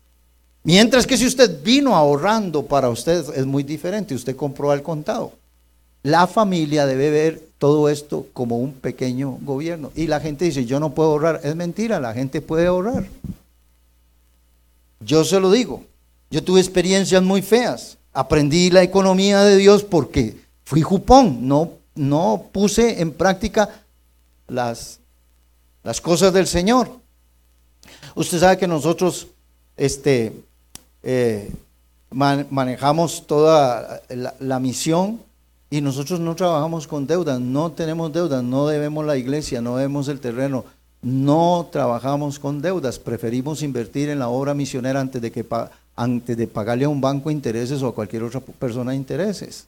Mientras que si usted vino ahorrando para usted es muy diferente, usted compró al contado. La familia debe ver todo esto como un pequeño gobierno. Y la gente dice, yo no puedo ahorrar. Es mentira, la gente puede ahorrar. Yo se lo digo. Yo tuve experiencias muy feas. Aprendí la economía de Dios porque fui jupón. No, no puse en práctica las, las cosas del Señor. Usted sabe que nosotros este, eh, manejamos toda la misión y nosotros no trabajamos con deudas, no tenemos deudas, no debemos la iglesia, no debemos el terreno, no trabajamos con deudas, preferimos invertir en la obra misionera antes de, que, antes de pagarle a un banco intereses o a cualquier otra persona intereses.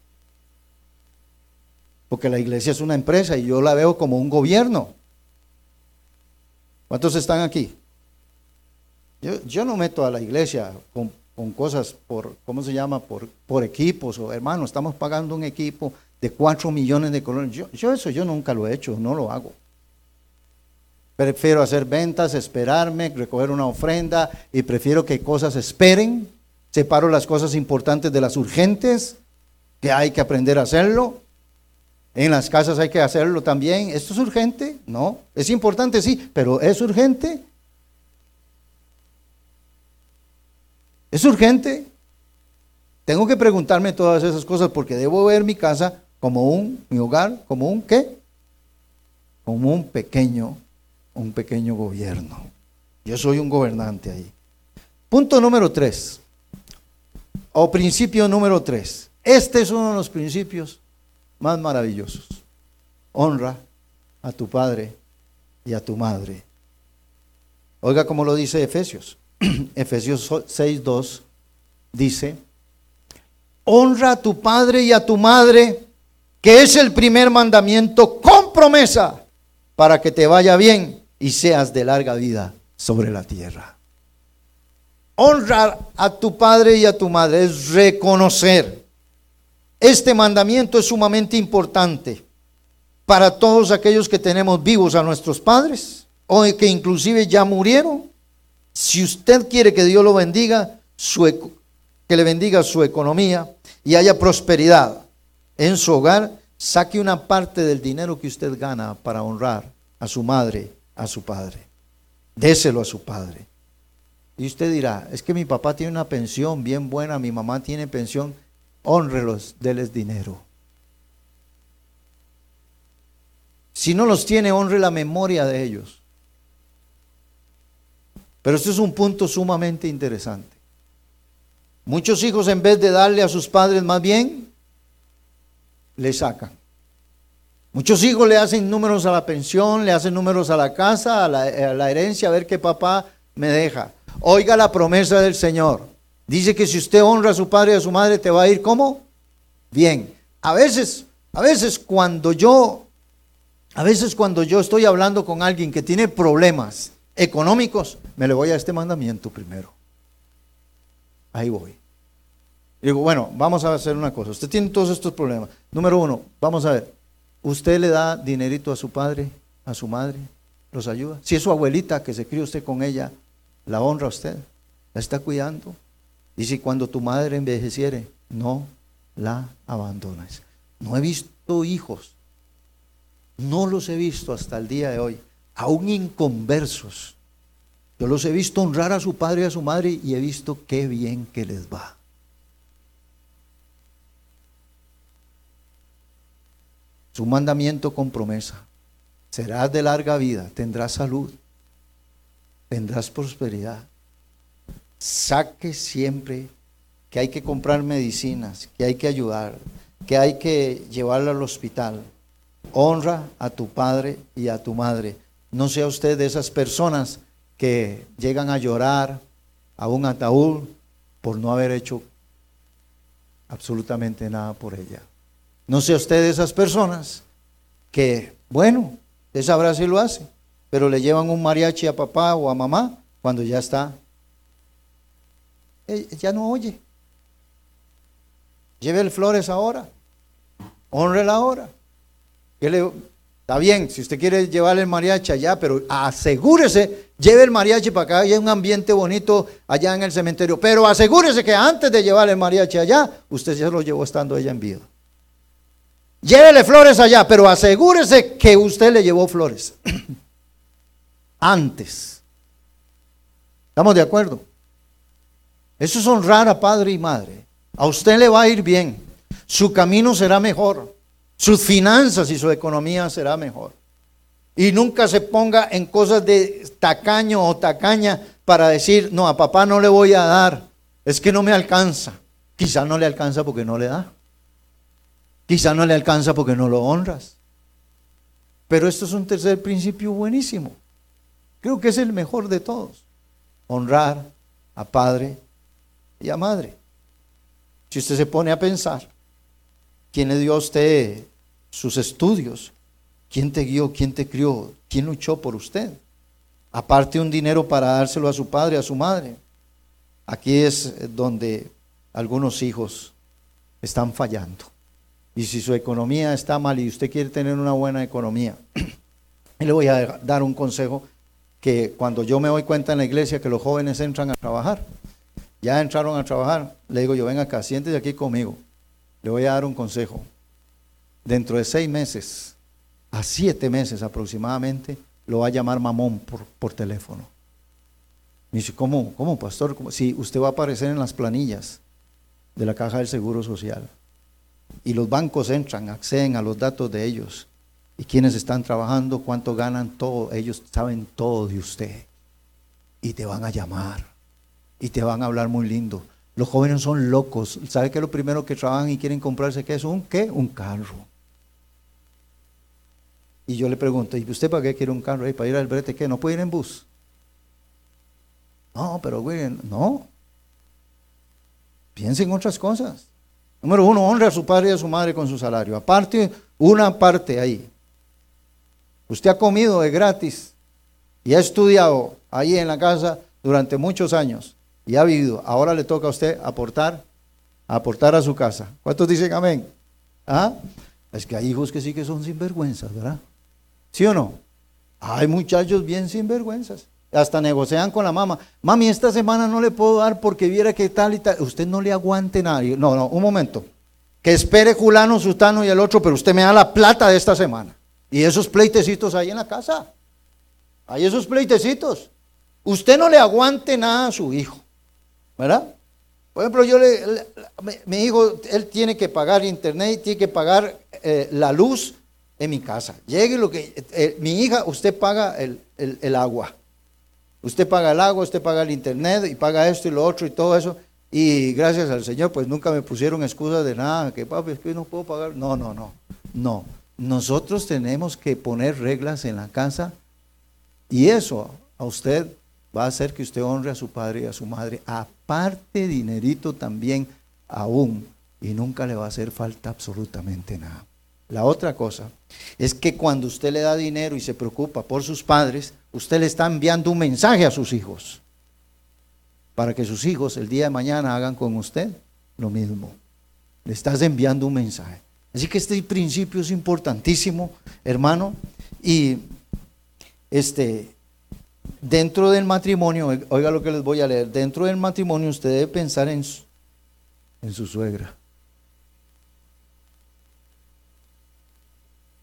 Porque la iglesia es una empresa y yo la veo como un gobierno. ¿Cuántos están aquí? Yo, no meto a la iglesia con cosas por, ¿cómo se llama? Por, por equipos o hermano, estamos pagando un equipo de 4 millones de colones. Yo, yo eso yo nunca lo he hecho, no lo hago. Prefiero hacer ventas, esperarme, recoger una ofrenda y prefiero que cosas esperen. Separo las cosas importantes de las urgentes, que hay que aprender a hacerlo. En las casas hay que hacerlo también. ¿Esto es urgente? No. Es importante, sí, pero ¿es urgente? ¿Es urgente? Tengo que preguntarme todas esas cosas porque debo ver mi casa como un, mi hogar, como un qué? Como un pequeño, un pequeño gobierno. Yo soy un gobernante ahí. Punto número tres, o principio número tres. Este es uno de los principios más maravillosos. Honra a tu padre y a tu madre. Oiga cómo lo dice Efesios. Efesios 6.2 dice, honra a tu padre y a tu madre, que es el primer mandamiento con promesa para que te vaya bien y seas de larga vida sobre la tierra. Honrar a tu padre y a tu madre es reconocer. Este mandamiento es sumamente importante para todos aquellos que tenemos vivos a nuestros padres o que inclusive ya murieron si usted quiere que Dios lo bendiga, que le bendiga su economía y haya prosperidad en su hogar, saque una parte del dinero que usted gana para honrar a su madre, a su padre. Déselo a su padre. Y usted dirá, es que mi papá tiene una pensión bien buena, mi mamá tiene pensión, honrelos, déles dinero. Si no los tiene, honre la memoria de ellos. Pero esto es un punto sumamente interesante. Muchos hijos en vez de darle a sus padres más bien, le sacan. Muchos hijos le hacen números a la pensión, le hacen números a la casa, a la, a la herencia, a ver qué papá me deja. Oiga la promesa del Señor. Dice que si usted honra a su padre y a su madre, te va a ir como bien. A veces, a veces cuando yo, a veces cuando yo estoy hablando con alguien que tiene problemas económicos, me le voy a este mandamiento primero. Ahí voy. digo, bueno, vamos a hacer una cosa. Usted tiene todos estos problemas. Número uno, vamos a ver. ¿Usted le da dinerito a su padre, a su madre? ¿Los ayuda? Si es su abuelita que se crió usted con ella, ¿la honra usted? ¿La está cuidando? Si cuando tu madre envejeciere, no la abandones. No he visto hijos, no los he visto hasta el día de hoy, aún inconversos. Yo los he visto honrar a su padre y a su madre y he visto qué bien que les va. Su mandamiento con promesa. Serás de larga vida, tendrás salud, tendrás prosperidad. Saque siempre que hay que comprar medicinas, que hay que ayudar, que hay que llevarla al hospital. Honra a tu padre y a tu madre. No sea usted de esas personas que llegan a llorar a un ataúd por no haber hecho absolutamente nada por ella. No sea usted de esas personas que, bueno, usted sabrá si lo hace, pero le llevan un mariachi a papá o a mamá cuando ya está. Ya no oye. Lleve flores ahora. Honrela ahora. está bien, si usted quiere llevarle el mariachi allá, pero asegúrese, lleve el mariachi para acá, hay un ambiente bonito allá en el cementerio. Pero asegúrese que antes de llevarle el mariachi allá, usted ya lo llevó estando ella en vida. Llévele flores allá, pero asegúrese que usted le llevó flores. antes. ¿Estamos de acuerdo? Eso es honrar a padre y madre. A usted le va a ir bien. Su camino será mejor. Sus finanzas y su economía será mejor. Y nunca se ponga en cosas de tacaño o tacaña para decir, no, a papá no le voy a dar. Es que no me alcanza. Quizá no le alcanza porque no le da. Quizá no le alcanza porque no lo honras. Pero esto es un tercer principio buenísimo. Creo que es el mejor de todos. Honrar a padre y a madre. Si usted se pone a pensar, ¿quién le dio a usted sus estudios? ¿Quién te guió? ¿Quién te crió? ¿Quién luchó por usted? Aparte un dinero para dárselo a su padre, a su madre. Aquí es donde algunos hijos están fallando. Y si su economía está mal y usted quiere tener una buena economía, le voy a dar un consejo que cuando yo me doy cuenta en la iglesia que los jóvenes entran a trabajar, ya entraron a trabajar, le digo yo, ven acá, siéntese aquí conmigo. Le voy a dar un consejo. Dentro de seis meses, a siete meses aproximadamente, lo va a llamar mamón por, por teléfono. Me dice, ¿cómo, cómo pastor? Si usted va a aparecer en las planillas de la caja del Seguro Social. Y los bancos entran, acceden a los datos de ellos. Y quienes están trabajando, cuánto ganan, todo. Ellos saben todo de usted. Y te van a llamar y te van a hablar muy lindo. Los jóvenes son locos. ¿Sabe qué es lo primero que trabajan y quieren comprarse qué es? ¿Un qué? Un carro. Y yo le pregunto, ¿y usted para qué quiere un carro? ¿Para ir al brete qué? ¿No puede ir en bus? No, pero güey, no. Piensen en otras cosas. Número uno, honre a su padre y a su madre con su salario. Aparte, una parte ahí. Usted ha comido de gratis y ha estudiado ahí en la casa durante muchos años y ha vivido, ahora le toca a usted aportar, aportar a su casa. ¿Cuántos dicen amén? ¿Ah? Es que hay hijos que sí que son sinvergüenzas, ¿verdad? ¿Sí o no? Hay muchachos bien sinvergüenzas. Hasta negocian con la mamá. Mami, esta semana no le puedo dar porque viera que tal y tal. Usted no le aguante nadie. No, no, un momento. Que espere Julano, Sutano y el otro, pero usted me da la plata de esta semana. Y esos pleitecitos ahí en la casa. Hay esos pleitecitos. Usted no le aguante nada a su hijo. ¿Verdad? Por ejemplo, yo le, mi hijo, él tiene que pagar internet, tiene que pagar eh, la luz en mi casa. Llegue lo que, eh, mi hija, usted paga el, el, agua. Usted paga el agua, usted paga el internet y paga esto y lo otro y todo eso. Y gracias al Señor, pues nunca me pusieron excusa de nada, que papi, es que no puedo pagar. No, no, no, no. nosotros tenemos que poner reglas en la casa y eso a usted va a hacer que usted honre a su padre y a su madre. Aparte dinerito también aún y nunca le va a hacer falta absolutamente nada. La otra cosa es que cuando usted le da dinero y se preocupa por sus padres, usted le está enviando un mensaje a sus hijos para que sus hijos el día de mañana hagan con usted lo mismo. Le estás enviando un mensaje. Así que este principio es importantísimo, hermano, y este dentro del matrimonio, oiga lo que les voy a leer, dentro del matrimonio usted debe pensar en su suegra.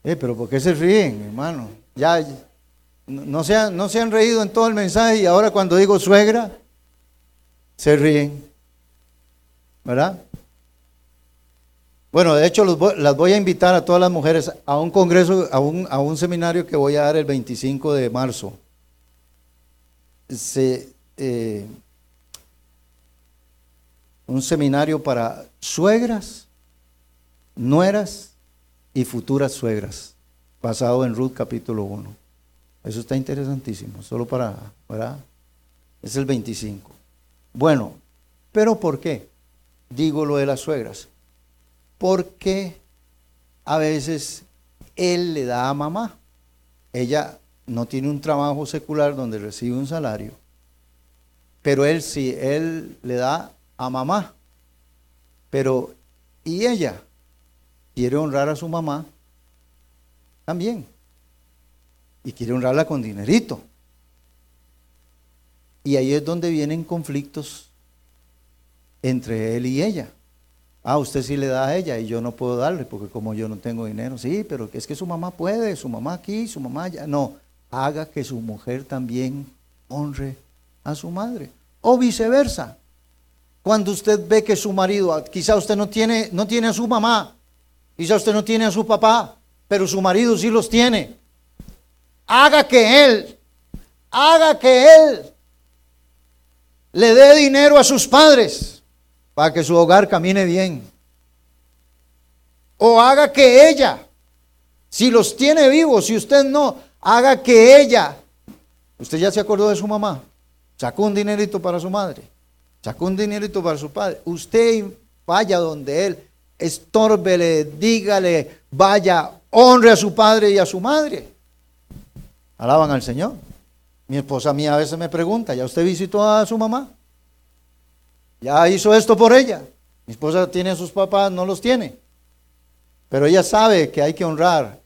Eh, pero ¿por qué se ríen, hermano? Ya, no se, han, no se han reído en todo el mensaje y ahora cuando digo suegra, se ríen. ¿Verdad? Bueno, de hecho las voy a invitar a todas las mujeres a un congreso, a un, a un seminario que voy a dar el 25 de marzo. Eh, un seminario para suegras, nueras y futuras suegras, basado en Ruth capítulo 1. Eso está interesantísimo, solo para, ¿verdad? Es el 25. Bueno, pero ¿por qué? Digo lo de las suegras. Porque a veces él le da a mamá. Ella no tiene un trabajo secular donde recibe un salario, pero él sí, él le da a mamá. Pero, ¿y ella? quiere honrar a su mamá también. Y quiere honrarla con dinerito. Y ahí es donde vienen conflictos entre él y ella. Ah, usted sí le da a ella y yo no puedo darle porque como yo no tengo dinero. Sí, pero es que su mamá puede, su mamá aquí, su mamá allá. No, haga que su mujer también honre a su madre. O viceversa. Cuando usted ve que su marido, quizá usted no tiene, no tiene a su mamá, Quizá usted no tiene a su papá, pero su marido sí los tiene. Haga que él, haga que él le dé dinero a sus padres para que su hogar camine bien. O haga que ella, si los tiene vivos, si usted no, haga que ella, usted ya se acordó de su mamá, sacó un dinerito para su madre, sacó un dinerito para su padre, usted vaya donde él estórbele, dígale, vaya, honre a su padre y a su madre. Alaban al Señor. Mi esposa mía a veces me pregunta, ¿ya usted visitó a su mamá? ¿Ya hizo esto por ella? Mi esposa tiene a sus papás, no los tiene. Pero ella sabe que hay que honrar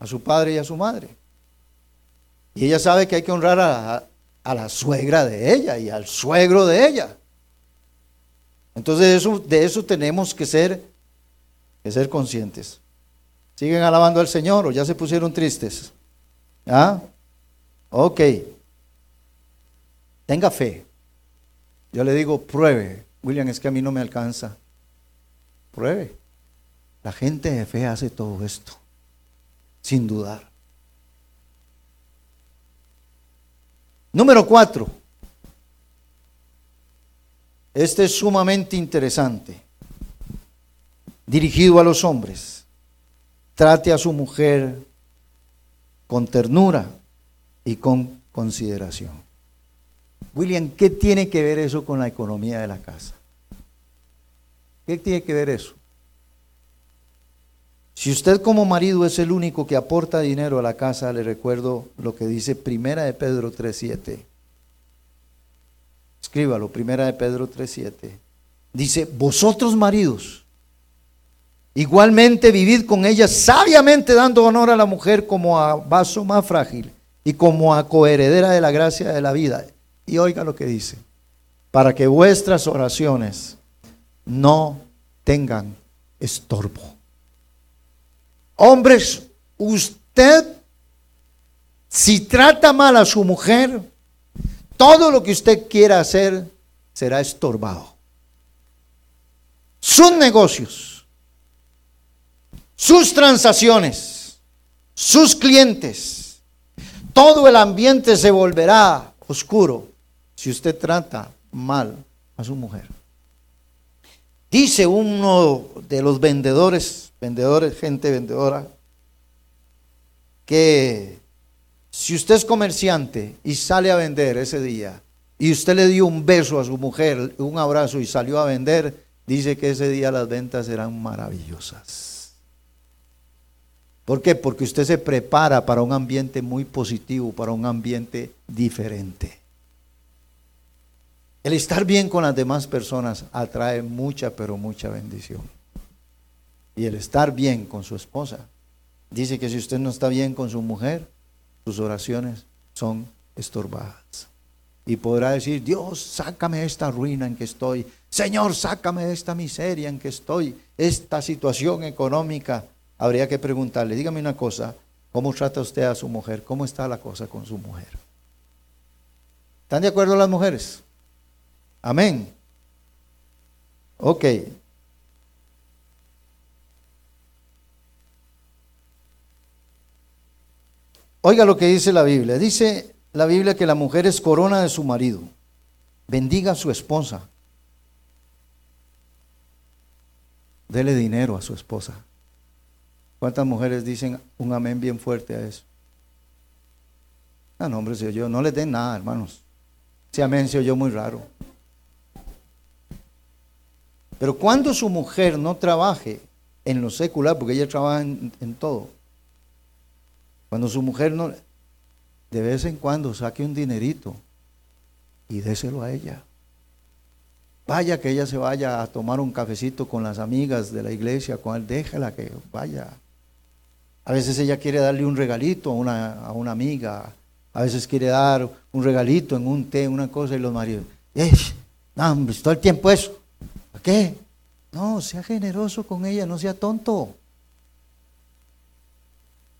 a su padre y a su madre. Y ella sabe que hay que honrar a, a la suegra de ella y al suegro de ella. Entonces de eso, de eso tenemos que ser, que ser conscientes. ¿Siguen alabando al Señor o ya se pusieron tristes? ¿Ah? Ok. Tenga fe. Yo le digo, pruebe. William, es que a mí no me alcanza. Pruebe. La gente de fe hace todo esto, sin dudar. Número cuatro. Este es sumamente interesante. Dirigido a los hombres. Trate a su mujer con ternura y con consideración. William, ¿qué tiene que ver eso con la economía de la casa? ¿Qué tiene que ver eso? Si usted como marido es el único que aporta dinero a la casa, le recuerdo lo que dice Primera de Pedro 3.7. Escríbalo, primera de Pedro 3.7. Dice, vosotros maridos, igualmente vivid con ella sabiamente dando honor a la mujer como a vaso más frágil y como a coheredera de la gracia de la vida. Y oiga lo que dice, para que vuestras oraciones no tengan estorbo. Hombres, usted, si trata mal a su mujer, todo lo que usted quiera hacer será estorbado. Sus negocios, sus transacciones, sus clientes, todo el ambiente se volverá oscuro si usted trata mal a su mujer. Dice uno de los vendedores vendedores, gente vendedora, que si usted es comerciante y sale a vender ese día y usted le dio un beso a su mujer, un abrazo y salió a vender, dice que ese día las ventas serán maravillosas. ¿Por qué? Porque usted se prepara para un ambiente muy positivo, para un ambiente diferente. El estar bien con las demás personas atrae mucha, pero mucha bendición. Y el estar bien con su esposa. Dice que si usted no está bien con su mujer, sus oraciones son estorbadas. Y podrá decir, Dios, sácame de esta ruina en que estoy. Señor, sácame de esta miseria en que estoy. Esta situación económica. Habría que preguntarle, dígame una cosa, ¿cómo trata usted a su mujer? ¿Cómo está la cosa con su mujer? ¿Están de acuerdo las mujeres? Amén. Ok. Oiga lo que dice la Biblia. Dice la Biblia que la mujer es corona de su marido. Bendiga a su esposa. Dele dinero a su esposa. ¿Cuántas mujeres dicen un amén bien fuerte a eso? Ah, no, hombre, se yo No le den nada, hermanos. Ese amén se oyó muy raro. Pero cuando su mujer no trabaje en lo secular, porque ella trabaja en todo, cuando su mujer no, de vez en cuando saque un dinerito y déselo a ella. Vaya que ella se vaya a tomar un cafecito con las amigas de la iglesia, con él, déjela que vaya. A veces ella quiere darle un regalito a una, a una amiga, a veces quiere dar un regalito en un té, una cosa, y los maridos, ¡eh! No, todo el tiempo eso. ¿Para qué? No, sea generoso con ella, no sea tonto.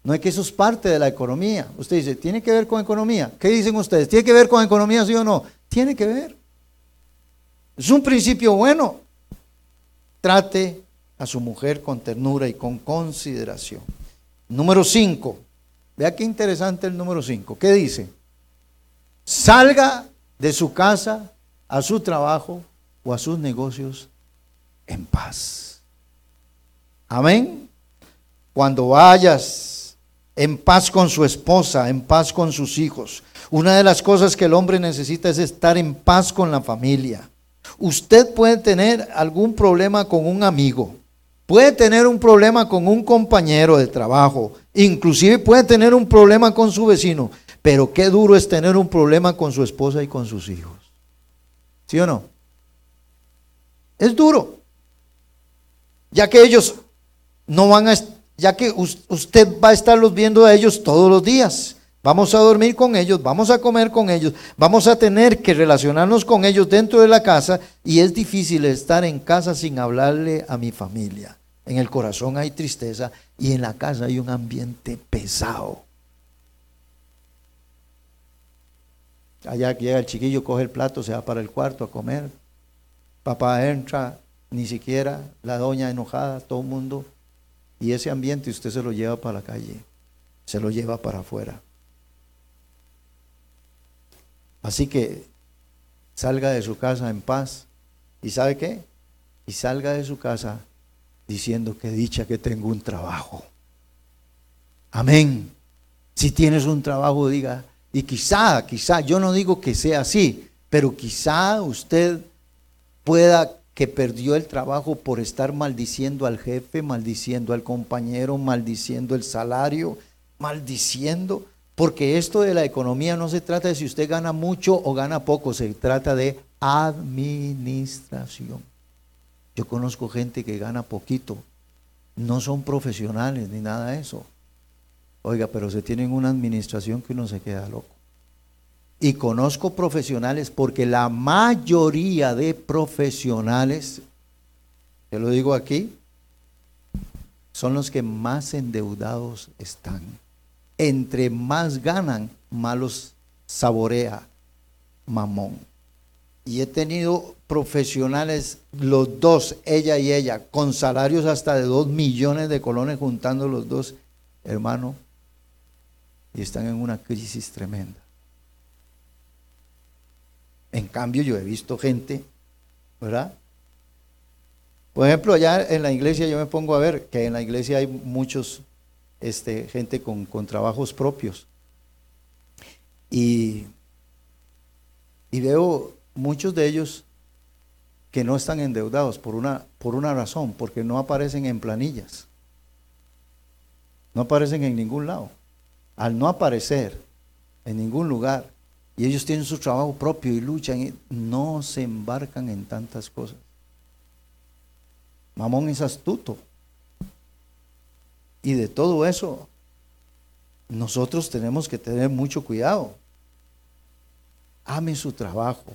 No es que eso es parte de la economía. Usted dice, ¿tiene que ver con economía? ¿Qué dicen ustedes? ¿Tiene que ver con economía, sí o no? Tiene que ver. Es un principio bueno. Trate a su mujer con ternura y con consideración. Número 5. Vea qué interesante el número 5. ¿Qué dice? Salga de su casa a su trabajo o a sus negocios en paz. Amén. Cuando vayas en paz con su esposa, en paz con sus hijos. Una de las cosas que el hombre necesita es estar en paz con la familia. Usted puede tener algún problema con un amigo, puede tener un problema con un compañero de trabajo, inclusive puede tener un problema con su vecino, pero qué duro es tener un problema con su esposa y con sus hijos. ¿Sí o no? Es duro, ya que ellos no van a ya que usted va a estarlos viendo a ellos todos los días. Vamos a dormir con ellos, vamos a comer con ellos, vamos a tener que relacionarnos con ellos dentro de la casa y es difícil estar en casa sin hablarle a mi familia. En el corazón hay tristeza y en la casa hay un ambiente pesado. Allá llega el chiquillo, coge el plato, se va para el cuarto a comer. Papá entra, ni siquiera la doña enojada, todo el mundo y ese ambiente usted se lo lleva para la calle, se lo lleva para afuera. Así que salga de su casa en paz. ¿Y sabe qué? Y salga de su casa diciendo que dicha que tengo un trabajo. Amén. Si tienes un trabajo, diga, y quizá, quizá, yo no digo que sea así, pero quizá usted pueda que perdió el trabajo por estar maldiciendo al jefe, maldiciendo al compañero, maldiciendo el salario, maldiciendo, porque esto de la economía no se trata de si usted gana mucho o gana poco, se trata de administración. Yo conozco gente que gana poquito, no son profesionales ni nada de eso. Oiga, pero se tienen una administración que uno se queda loco. Y conozco profesionales porque la mayoría de profesionales, te lo digo aquí, son los que más endeudados están. Entre más ganan, más los saborea mamón. Y he tenido profesionales, los dos, ella y ella, con salarios hasta de dos millones de colones juntando los dos, hermano, y están en una crisis tremenda. En cambio, yo he visto gente, ¿verdad? Por ejemplo, allá en la iglesia yo me pongo a ver que en la iglesia hay muchos, este, gente con, con trabajos propios. Y, y veo muchos de ellos que no están endeudados por una, por una razón, porque no aparecen en planillas. No aparecen en ningún lado. Al no aparecer en ningún lugar, y ellos tienen su trabajo propio y luchan, no se embarcan en tantas cosas. Mamón es astuto. Y de todo eso, nosotros tenemos que tener mucho cuidado. Ame su trabajo.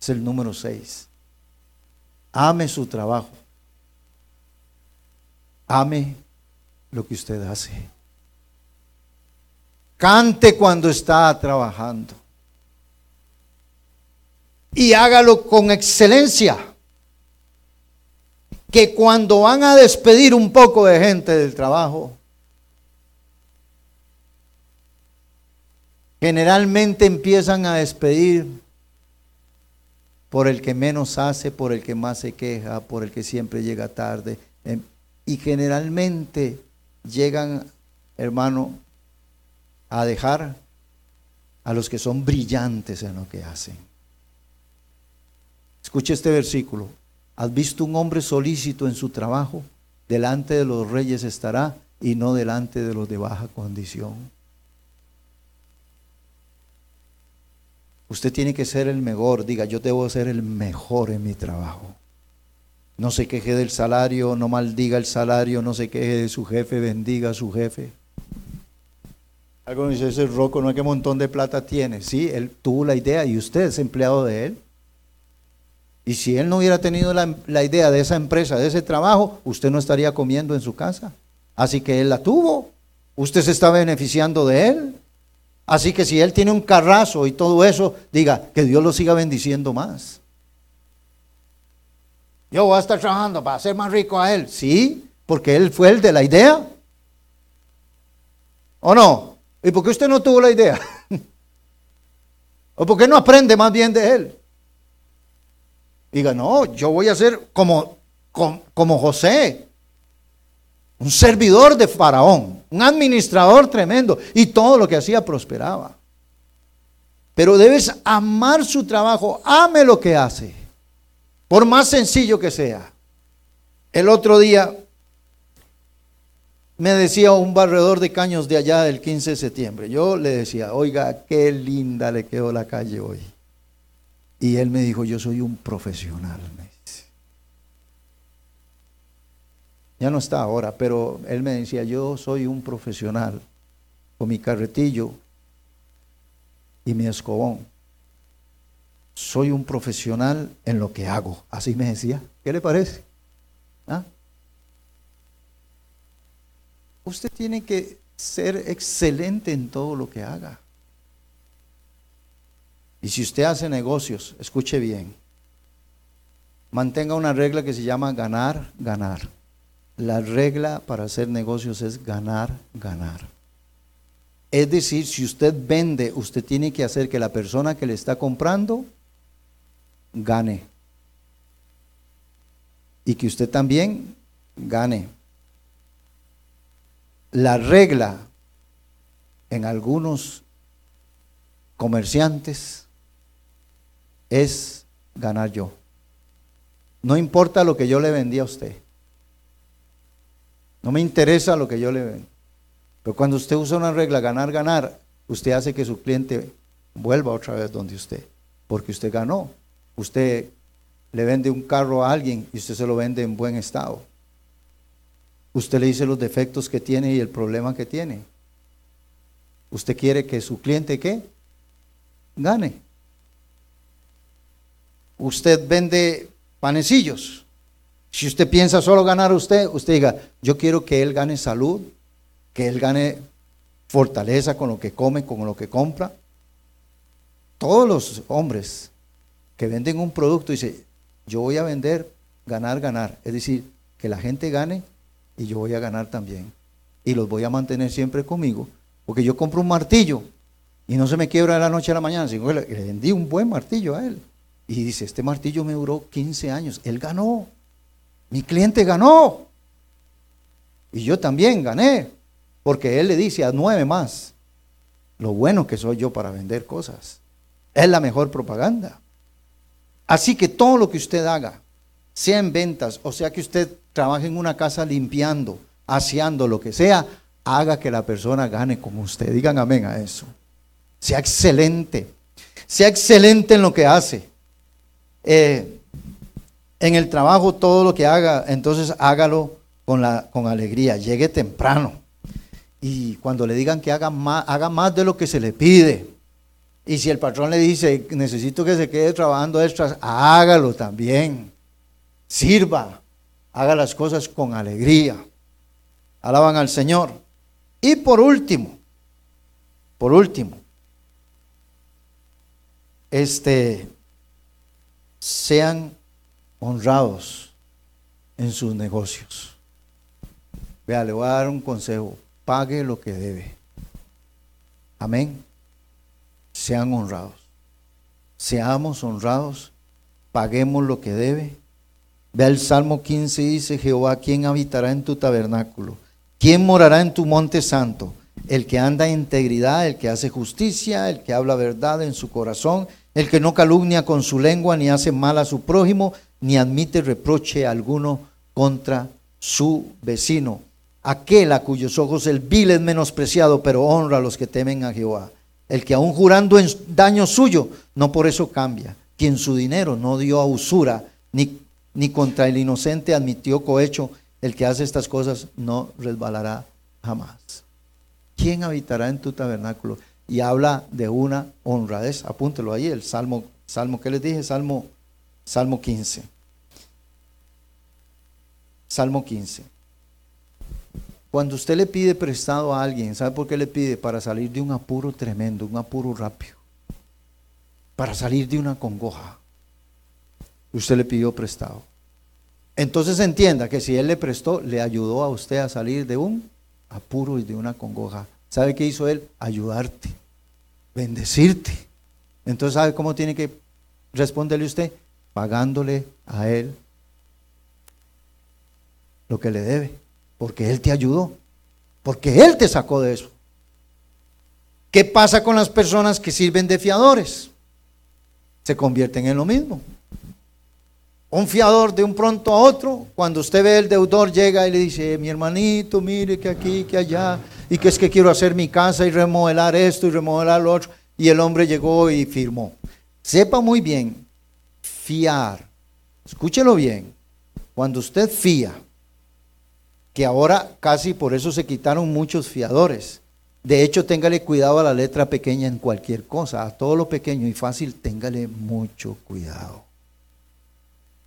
Es el número 6. Ame su trabajo. Ame lo que usted hace. Cante cuando está trabajando. Y hágalo con excelencia. Que cuando van a despedir un poco de gente del trabajo, generalmente empiezan a despedir por el que menos hace, por el que más se queja, por el que siempre llega tarde. Em, y generalmente llegan, hermano, a dejar a los que son brillantes en lo que hacen. Escuche este versículo. ¿Has visto un hombre solícito en su trabajo? Delante de los reyes estará y no delante de los de baja condición. Usted tiene que ser el mejor. Diga, yo debo ser el mejor en mi trabajo. No se queje del salario, no maldiga el salario, no se queje de su jefe, bendiga a su jefe. Algo dice, ese roco no es que montón de plata tiene. Sí, él tuvo la idea y usted es empleado de él. Y si él no hubiera tenido la, la, idea de esa empresa, de ese trabajo, usted no estaría comiendo en su casa. Así que él la tuvo. Usted se está beneficiando de él. Así que si él tiene un carrazo y todo eso, diga que Dios lo siga bendiciendo más. Yo voy a estar trabajando para hacer más rico a él. Sí, porque él fue el de la idea. ¿O no? ¿Y por qué usted no tuvo la idea? ¿O por qué no aprende más bien de él? Diga, no, yo voy a ser como, como, como José, un servidor de Faraón, un administrador tremendo, y todo lo que hacía prosperaba. Pero debes amar su trabajo, ame lo que hace, por más sencillo que sea. El otro día me decía un barredor de caños de allá del 15 de septiembre, yo le decía, oiga, qué linda le quedó la calle hoy. Y él me dijo, yo soy un profesional. Ya no está ahora, pero él me decía, yo soy un profesional con mi carretillo y mi escobón. Soy un profesional en lo que hago. Así me decía. ¿Qué le parece? ¿Ah? Usted tiene que ser excelente en todo lo que haga. Y si usted hace negocios, escuche bien, mantenga una regla que se llama ganar, ganar. La regla para hacer negocios es ganar, ganar. Es decir, si usted vende, usted tiene que hacer que la persona que le está comprando gane. Y que usted también gane. La regla en algunos comerciantes es ganar yo. No importa lo que yo le vendí a usted. No me interesa lo que yo le vendo. Pero cuando usted usa una regla, ganar, ganar, usted hace que su cliente vuelva otra vez donde usted. Porque usted ganó. Usted le vende un carro a alguien y usted se lo vende en buen estado. Usted le dice los defectos que tiene y el problema que tiene. Usted quiere que su cliente, ¿qué? Gane. Usted vende panecillos. Si usted piensa solo ganar usted, usted diga, yo quiero que él gane salud, que él gane fortaleza con lo que come, con lo que compra. Todos los hombres que venden un producto dicen, yo voy a vender, ganar, ganar. Es decir, que la gente gane y yo voy a ganar también. Y los voy a mantener siempre conmigo, porque yo compro un martillo y no se me quiebra de la noche a la mañana, sino que le vendí un buen martillo a él. Y dice, este martillo me duró 15 años, él ganó. Mi cliente ganó. Y yo también gané. Porque él le dice a nueve más lo bueno que soy yo para vender cosas. Es la mejor propaganda. Así que todo lo que usted haga, sea en ventas, o sea que usted trabaje en una casa limpiando, aseando, lo que sea, haga que la persona gane como usted. Digan amén a eso. Sea excelente. Sea excelente en lo que hace. Eh, en el trabajo, todo lo que haga, entonces hágalo con, la, con alegría. Llegue temprano. Y cuando le digan que haga más, haga más de lo que se le pide. Y si el patrón le dice, necesito que se quede trabajando extras, hágalo también. Sirva. Haga las cosas con alegría. Alaban al Señor. Y por último, por último, este, sean honrados en sus negocios. Vea, le voy a dar un consejo. Pague lo que debe. Amén. Sean honrados. Seamos honrados. Paguemos lo que debe. Vea el Salmo 15 dice, Jehová, ¿quién habitará en tu tabernáculo? ¿Quién morará en tu monte santo? El que anda en integridad, el que hace justicia, el que habla verdad en su corazón, el que no calumnia con su lengua, ni hace mal a su prójimo, ni admite reproche alguno contra su vecino. Aquel a cuyos ojos el vil es menospreciado, pero honra a los que temen a Jehová. El que aun jurando en daño suyo, no por eso cambia. Quien su dinero no dio a usura, ni, ni contra el inocente admitió cohecho, el que hace estas cosas no resbalará jamás. ¿Quién habitará en tu tabernáculo? Y habla de una honradez. Apúntelo ahí, el Salmo, Salmo, ¿qué les dije? Salmo, Salmo 15. Salmo 15. Cuando usted le pide prestado a alguien, ¿sabe por qué le pide? Para salir de un apuro tremendo, un apuro rápido. Para salir de una congoja. Usted le pidió prestado. Entonces entienda que si Él le prestó, le ayudó a usted a salir de un apuro y de una congoja. ¿Sabe qué hizo Él? Ayudarte, bendecirte. Entonces, ¿sabe cómo tiene que responderle usted? Pagándole a Él lo que le debe, porque Él te ayudó, porque Él te sacó de eso. ¿Qué pasa con las personas que sirven de fiadores? Se convierten en lo mismo un fiador de un pronto a otro, cuando usted ve el deudor llega y le dice, mi hermanito, mire que aquí, que allá, y que es que quiero hacer mi casa y remodelar esto y remodelar lo otro, y el hombre llegó y firmó. Sepa muy bien, fiar, escúchelo bien, cuando usted fía, que ahora casi por eso se quitaron muchos fiadores, de hecho, téngale cuidado a la letra pequeña en cualquier cosa, a todo lo pequeño y fácil, téngale mucho cuidado.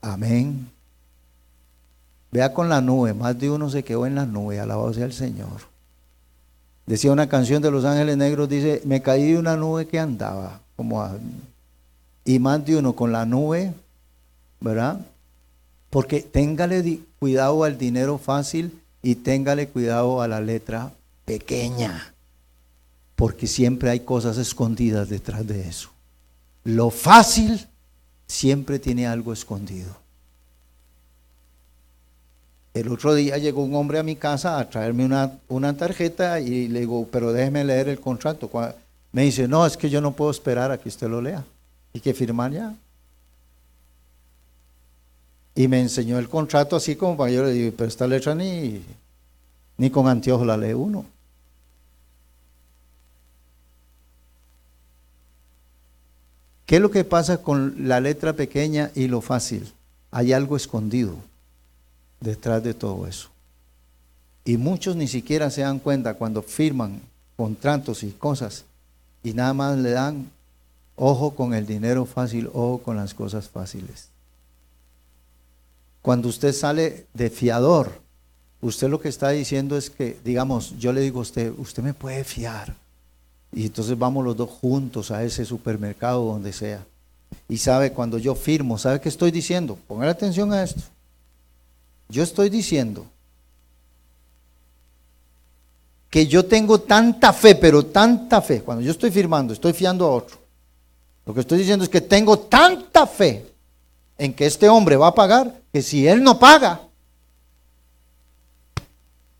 Amén. Vea con la nube, más de uno se quedó en la nube, alabado sea el Señor. Decía una canción de Los Ángeles Negros, dice, me caí de una nube que andaba, y más de uno con la nube, ¿verdad? Porque téngale cuidado al dinero fácil y téngale cuidado a la letra pequeña, porque siempre hay cosas escondidas detrás de eso. Lo fácil siempre tiene algo escondido. El otro día llegó un hombre a mi casa a traerme una, una tarjeta y le digo, pero déjeme leer el contrato. Me dice, no, es que yo no puedo esperar a que usted lo lea. Hay que firmar ya. Y me enseñó el contrato así como para yo le digo, pero esta letra ni, ni con anteojos la lee uno. ¿Qué es lo que pasa con la letra pequeña y lo fácil? Hay algo escondido detrás de todo eso. Y muchos ni siquiera se dan cuenta cuando firman contratos y cosas y nada más le dan ojo con el dinero fácil, ojo con las cosas fáciles. Cuando usted sale de fiador, usted lo que está diciendo es que, digamos, yo le digo a usted, usted me puede fiar. Y entonces vamos los dos juntos a ese supermercado donde sea. Y sabe, cuando yo firmo, ¿sabe qué estoy diciendo? Pongan atención a esto. Yo estoy diciendo que yo tengo tanta fe, pero tanta fe, cuando yo estoy firmando, estoy fiando a otro. Lo que estoy diciendo es que tengo tanta fe en que este hombre va a pagar, que si él no paga,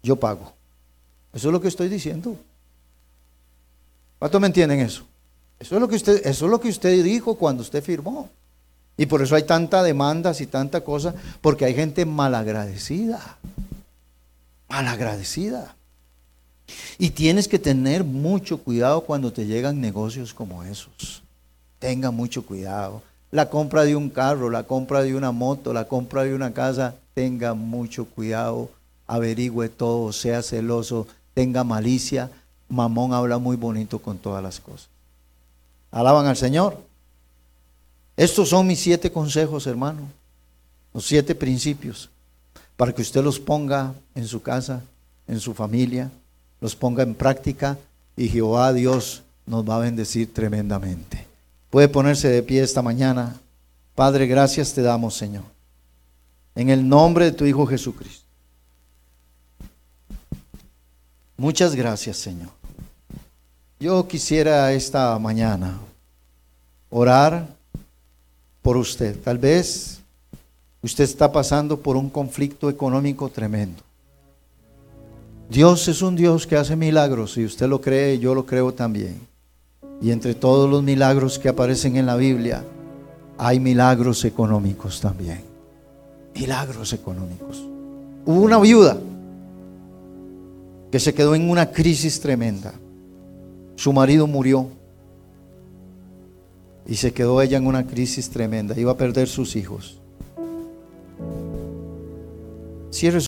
yo pago. Eso es lo que estoy diciendo. ¿Cuántos me entienden eso? Eso es lo que usted, eso es lo que usted dijo cuando usted firmó. Y por eso hay tanta demandas y tanta cosa, porque hay gente malagradecida. Malagradecida. Y tienes que tener mucho cuidado cuando te llegan negocios como esos. Tenga mucho cuidado. La compra de un carro, la compra de una moto, la compra de una casa, tenga mucho cuidado. Averigüe todo, sea celoso, tenga malicia. Mamón habla muy bonito con todas las cosas. Alaban al Señor. Estos son mis siete consejos, hermano. Los siete principios. Para que usted los ponga en su casa, en su familia, los ponga en práctica y Jehová Dios nos va a bendecir tremendamente. Puede ponerse de pie esta mañana. Padre, gracias te damos, Señor. En el nombre de tu Hijo Jesucristo. Muchas gracias, Señor. Yo quisiera esta mañana orar por usted. Tal vez usted está pasando por un conflicto económico tremendo. Dios es un Dios que hace milagros y usted lo cree, yo lo creo también. Y entre todos los milagros que aparecen en la Biblia, hay milagros económicos también. Milagros económicos. Hubo una viuda que se quedó en una crisis tremenda. Su marido murió y se quedó ella en una crisis tremenda. Iba a perder sus hijos. Cierre